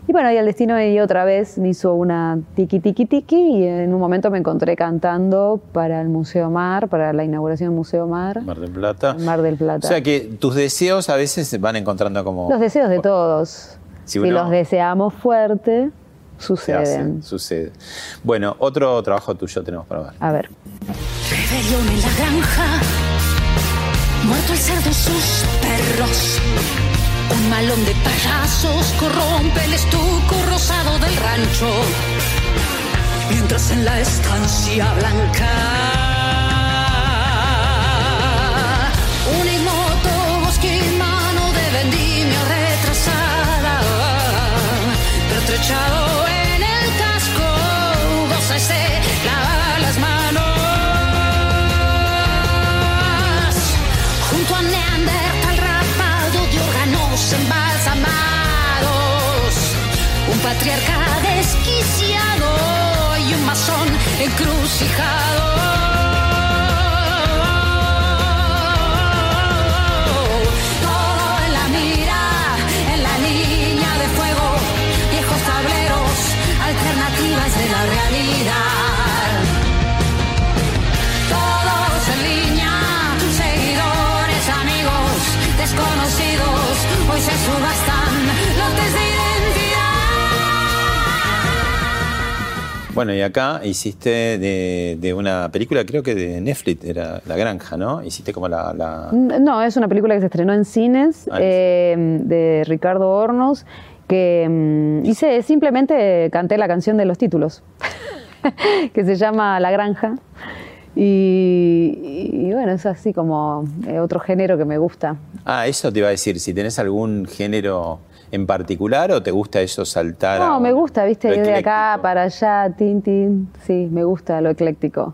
Y bueno, y el destino dio otra vez, me hizo una tiki tiki tiki y en un momento me encontré cantando para el Museo Mar, para la inauguración del Museo Mar, Mar del Plata. Mar del O Plata. sea que tus deseos a veces se van encontrando como... Los deseos de todos. Si los deseamos fuerte, suceden. hacen, sucede. Bueno, otro trabajo tuyo tenemos para ver. A ver. Rebelión en la granja. Muerto el cerdo, sus perros. Malón de payasos corrompe el estuco rosado del rancho. Mientras en la estancia blanca. Patriarca desquiciado y un masón encrucijado. Bueno, y acá hiciste de, de una película, creo que de Netflix, era La Granja, ¿no? Hiciste como la... la- No, es una película que se estrenó en cines Ah, eh, de Ricardo Hornos, que mm, hice, simplemente canté la canción de los títulos, que se llama La Granja. Y, y bueno, es así como eh, otro género que me gusta. Ah, eso te iba a decir, si tenés algún género en particular o te gusta eso saltar a No, me gusta, viste, lo ir de acá para allá, tin, tin. Sí, me gusta lo ecléctico.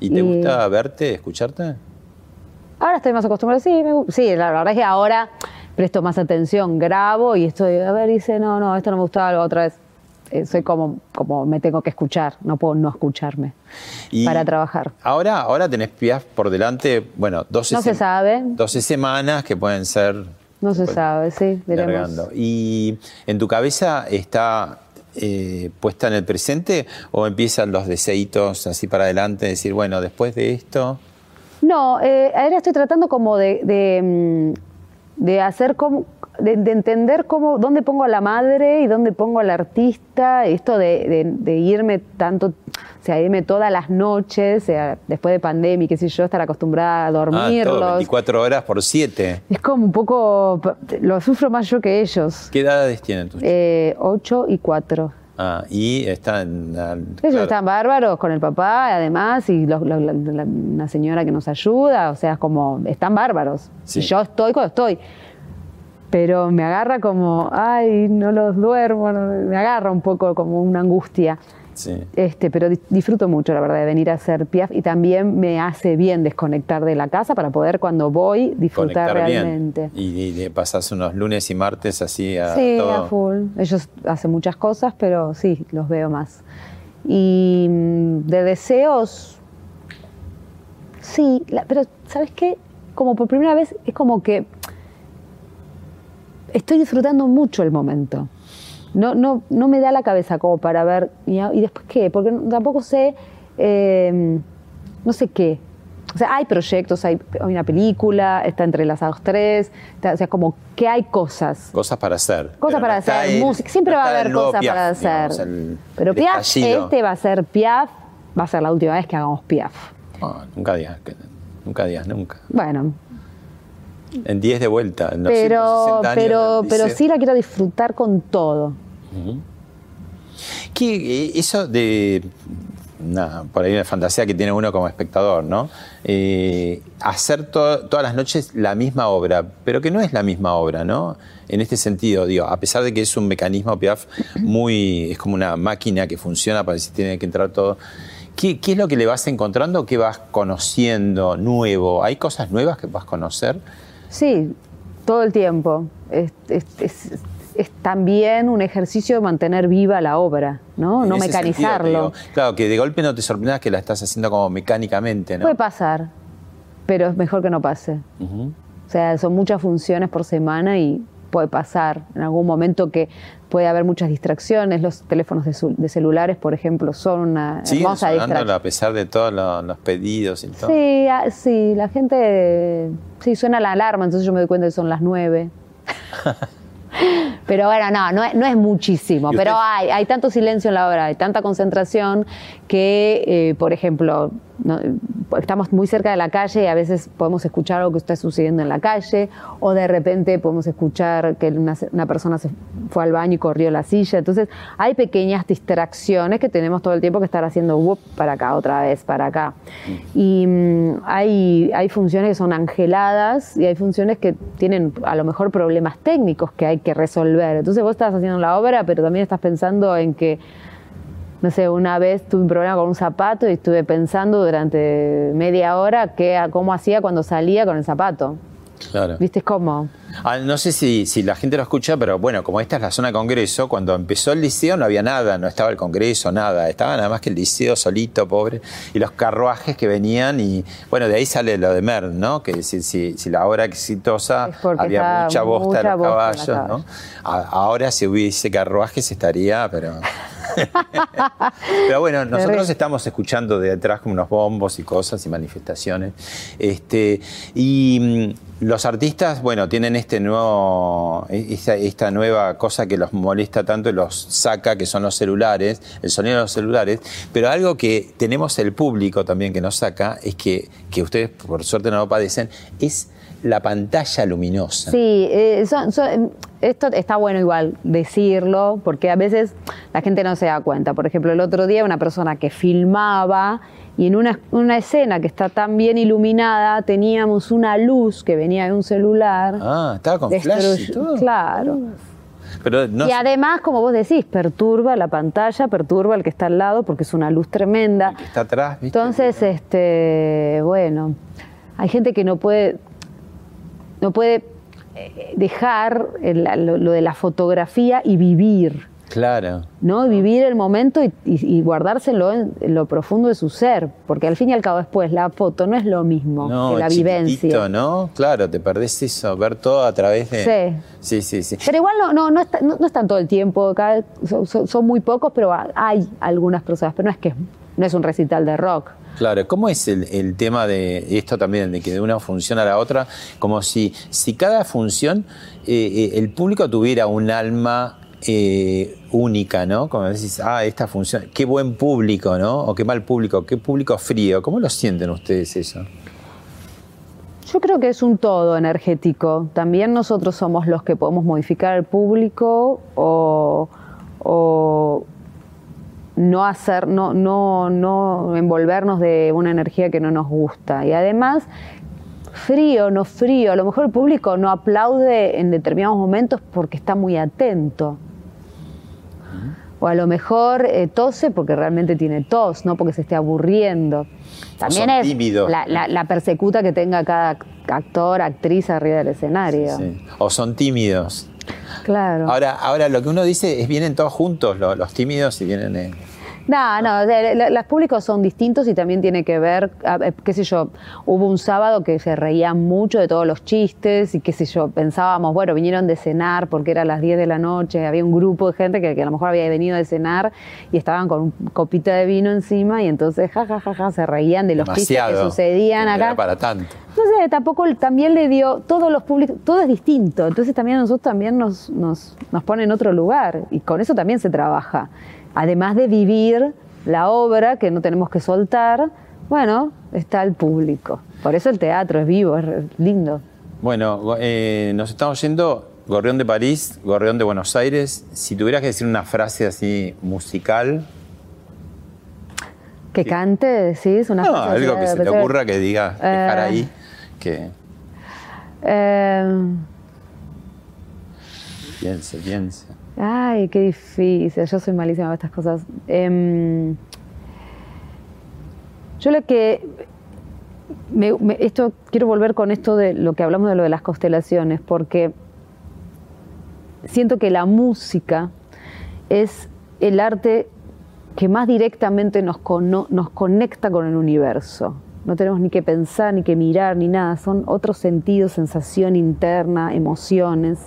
¿Y te y- gusta verte, escucharte? Ahora estoy más acostumbrada, sí, me sí, la verdad es que ahora presto más atención, grabo y estoy, a ver, dice, no, no, esto no me gustaba, algo otra vez. Eh, soy como, como me tengo que escuchar, no puedo no escucharme Y para trabajar. Ahora, ahora tenés Piaf por delante, bueno, 12, No se sem- sabe, 12 semanas que pueden ser no se sabe, sí, veremos. largando. ¿Y en tu cabeza está eh, puesta en el presente o empiezan los deseitos así para adelante, decir, bueno, después de esto... No, eh, ahora estoy tratando como de, de, mm, de hacer como, de, de entender cómo, dónde pongo a la madre y dónde pongo al artista, esto de, de- de irme tanto, sea, irme todas las noches, sea, después de pandemia, qué sé yo, estar acostumbrada a Ah, todo, dormirlos. 24 horas por 7. es como un poco, lo sufro más yo que ellos. ¿Qué edades tienen tus Eh, 8 y 4. Ah, y están... ah, Ellos están bárbaros con el papá, además, y los- los- la- la- una señora que nos ayuda, o sea, es como, están bárbaros. Sí. Y yo estoy cuando estoy. Pero me agarra como, ay, no los duermo, me agarra un poco como una angustia. Sí. Este, pero di- disfruto mucho, la verdad, de venir a hacer Piaf y también me hace bien desconectar de la casa para poder cuando voy disfrutar Conectar realmente. bien. Y, y pasas unos lunes y martes así a Sí, todo. a full. Ellos hacen muchas cosas, pero sí, los veo más. Y mm, de deseos, sí, la- pero ¿sabes qué? Como por primera vez es como que estoy disfrutando mucho el momento. No, no, no me da la cabeza como para ver, ¿y, después qué? Porque tampoco sé, eh, no sé qué. O sea, hay proyectos, hay, hay una película, está entrelazados tres, está- o sea, como que hay cosas. Cosas para hacer. Cosas para no hacer, el- música, siempre no va a haber cosas Piaf, para hacer. digamos, el- Pero el Piaf, estallido. este va a ser Piaf, va a ser la última vez que hagamos Piaf. Ah, nunca digas nunca digas nunca. Bueno, En 10 de vuelta. en pero, 160 años pero, pero sí la quiero disfrutar con todo. ¿Qué, eh, eso de. Por ahí una fantasía que tiene uno como espectador, ¿no? Eh, hacer to- todas las noches la misma obra, pero que no es la misma obra, ¿no? En este sentido, digo, a pesar de que es un mecanismo Piaf muy. es como una máquina que funciona para decir tiene que entrar todo. ¿Qué, qué es lo que le vas encontrando? ¿Qué vas conociendo nuevo? ¿Hay cosas nuevas que vas a conocer? Sí, todo el tiempo. Es- es también un ejercicio de mantener viva la obra, ¿no? No sentido, mecanizarlo. digo. claro, que de golpe no te sorprendas que la estás haciendo como mecánicamente, ¿no? Puede pasar, pero es mejor que no pase. O sea, son muchas funciones por semana y puede pasar en algún momento que puede haber muchas distracciones. Los teléfonos de, de celulares, por ejemplo, son una hermosa distracción. a pesar de todos lo- los pedidos y todo. Sí, ah, sí, la gente, sí, suena la alarma, entonces yo me doy cuenta que son las nueve. Pero bueno, no, no es, no es muchísimo, ¿Y pero hay, hay tanto silencio en la obra, hay tanta concentración que, eh, por ejemplo, no- estamos muy cerca de la calle y a veces podemos escuchar algo que está sucediendo en la calle, o de repente podemos escuchar que una, una persona se fue al baño y corrió la silla. Entonces, hay pequeñas distracciones que tenemos todo el tiempo que estar haciendo whoop, para acá, otra vez, para acá. Y mm, hay, hay funciones que son angeladas y hay funciones que tienen a lo mejor problemas técnicos que hay que resolver. Entonces vos estás haciendo la obra, pero también estás pensando en que, no sé, una vez tuve un problema con un zapato y estuve pensando durante media hora qué, cómo hacía cuando salía con el zapato. Claro. ¿Viste cómo? Ah, no sé si, si la gente lo escucha, pero bueno, como esta es la zona de Congreso, cuando empezó el liceo no había nada, no estaba el Congreso, nada. Estaba nada más que el liceo solito, pobre, y los carruajes que venían y, bueno, de ahí sale lo de Mern, ¿no? Que si, si, si la obra exitosa había mucha bosta mucha de los bosta caballos, ¿no? A- ahora si hubiese carruajes estaría, pero... Pero bueno, nosotros estamos escuchando de atrás como unos bombos y cosas y manifestaciones. Este, y mm, los artistas, bueno, tienen este nuevo, esta, esta nueva cosa que los molesta tanto y los saca, que son los celulares, el sonido de los celulares. Pero algo que tenemos el público también que nos saca, es que, que ustedes por suerte no lo padecen, es la pantalla luminosa. Sí, eh, son- son- esto está bueno igual decirlo, porque a veces la gente no se da cuenta. Por ejemplo, el otro día una persona que filmaba y en una, una escena que está tan bien iluminada teníamos una luz que venía de un celular. Ah, estaba con flash y todo. Claro. Pero no y además, como vos decís, perturba la pantalla, perturba al que está al lado porque es una luz tremenda. está atrás, ¿viste? Entonces, este, bueno, hay gente que no puede, no puede eh, dejar el- lo, lo de la fotografía y vivir, Claro. ¿no? Vivir el momento y, y- y guardárselo en, en lo profundo de su ser, porque al fin y al cabo después la foto no es lo mismo No, que la vivencia. ¿no? Claro, te perdés eso, ver todo a través de. Sí. Sí, sí, sí. Pero igual no, no, no, está- no- no están todo el tiempo, cada- son- son muy pocos, pero hay algunas personas, pero no es que no es un recital de rock. Claro, ¿cómo es el, el tema de esto también, de que de una función a la otra, como si, si cada función eh, eh, el público tuviera un alma eh, única, ¿no? Como decís, ah, esta función, qué buen público, ¿no? O qué mal público, qué público frío. ¿Cómo lo sienten ustedes eso? Yo creo que es un todo energético. También nosotros somos los que podemos modificar al público o, o no hacer, no, no, no envolvernos de una energía que no nos gusta. Y además, frío, no frío, a lo mejor el público no aplaude en determinados momentos porque está muy atento. O a lo mejor eh, tose porque realmente tiene tos, no porque se esté aburriendo. También son es la, la- la persecuta que tenga cada actor, actriz arriba del escenario. Sí. O son tímidos. Claro. Ahora, ahora lo que uno dice es vienen todos juntos, lo- los, tímidos y vienen. eh, No, no, o sea, la- los públicos son distintos y también tiene que ver, eh, qué sé yo, hubo un sábado que se reían mucho de todos los chistes y qué sé yo, pensábamos, bueno, vinieron de cenar porque era las 10 de la noche, había un grupo de gente que, que a lo mejor había venido de cenar y estaban con un copita de vino encima y entonces ja, ja, ja, ja, se reían de los chistes que sucedían acá. era para tanto. No sé, tampoco también le dio, todos los públicos, todo es distinto, entonces también a nosotros también nos, nos, nos pone en otro lugar y con eso también se trabaja. Además de vivir la obra que no tenemos que soltar, bueno, está el público. Por eso el teatro es vivo, es lindo. Bueno, eh, nos estamos yendo. Gorrión de París, Gorrión de Buenos Aires. Si tuvieras que decir una frase así musical, Que cante, decís, una no, frase algo así que se te ocurra que digas, dejar Eh. ahí, que Eh, piense, piense. Ay, qué difícil. Yo soy malísima para estas cosas. Em, yo lo que. me- esto quiero volver con esto de lo que hablamos de lo de las constelaciones, porque siento que la música es el arte que más directamente nos, nos conecta con el universo. No tenemos ni que pensar, ni que mirar, ni nada. Son otros sentidos, sensación interna, emociones.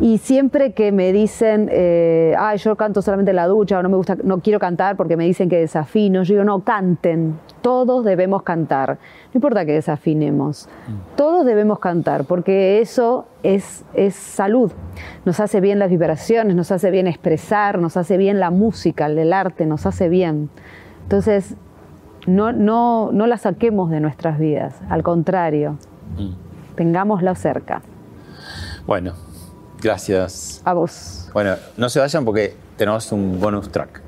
Y siempre que me dicen, eh, ah, yo canto solamente en la ducha o no me gusta, no quiero cantar porque me dicen que desafino, yo digo, no, canten, todos debemos cantar. No importa que desafinemos, todos debemos cantar porque eso es, es salud. Nos hace bien las vibraciones, nos hace bien expresar, nos hace bien la música, el arte, nos hace bien. Entonces, no, no, no la saquemos de nuestras vidas, al contrario, tengámosla cerca. Bueno, gracias. A vos. Bueno, no se vayan porque tenemos un bonus track.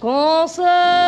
Dans le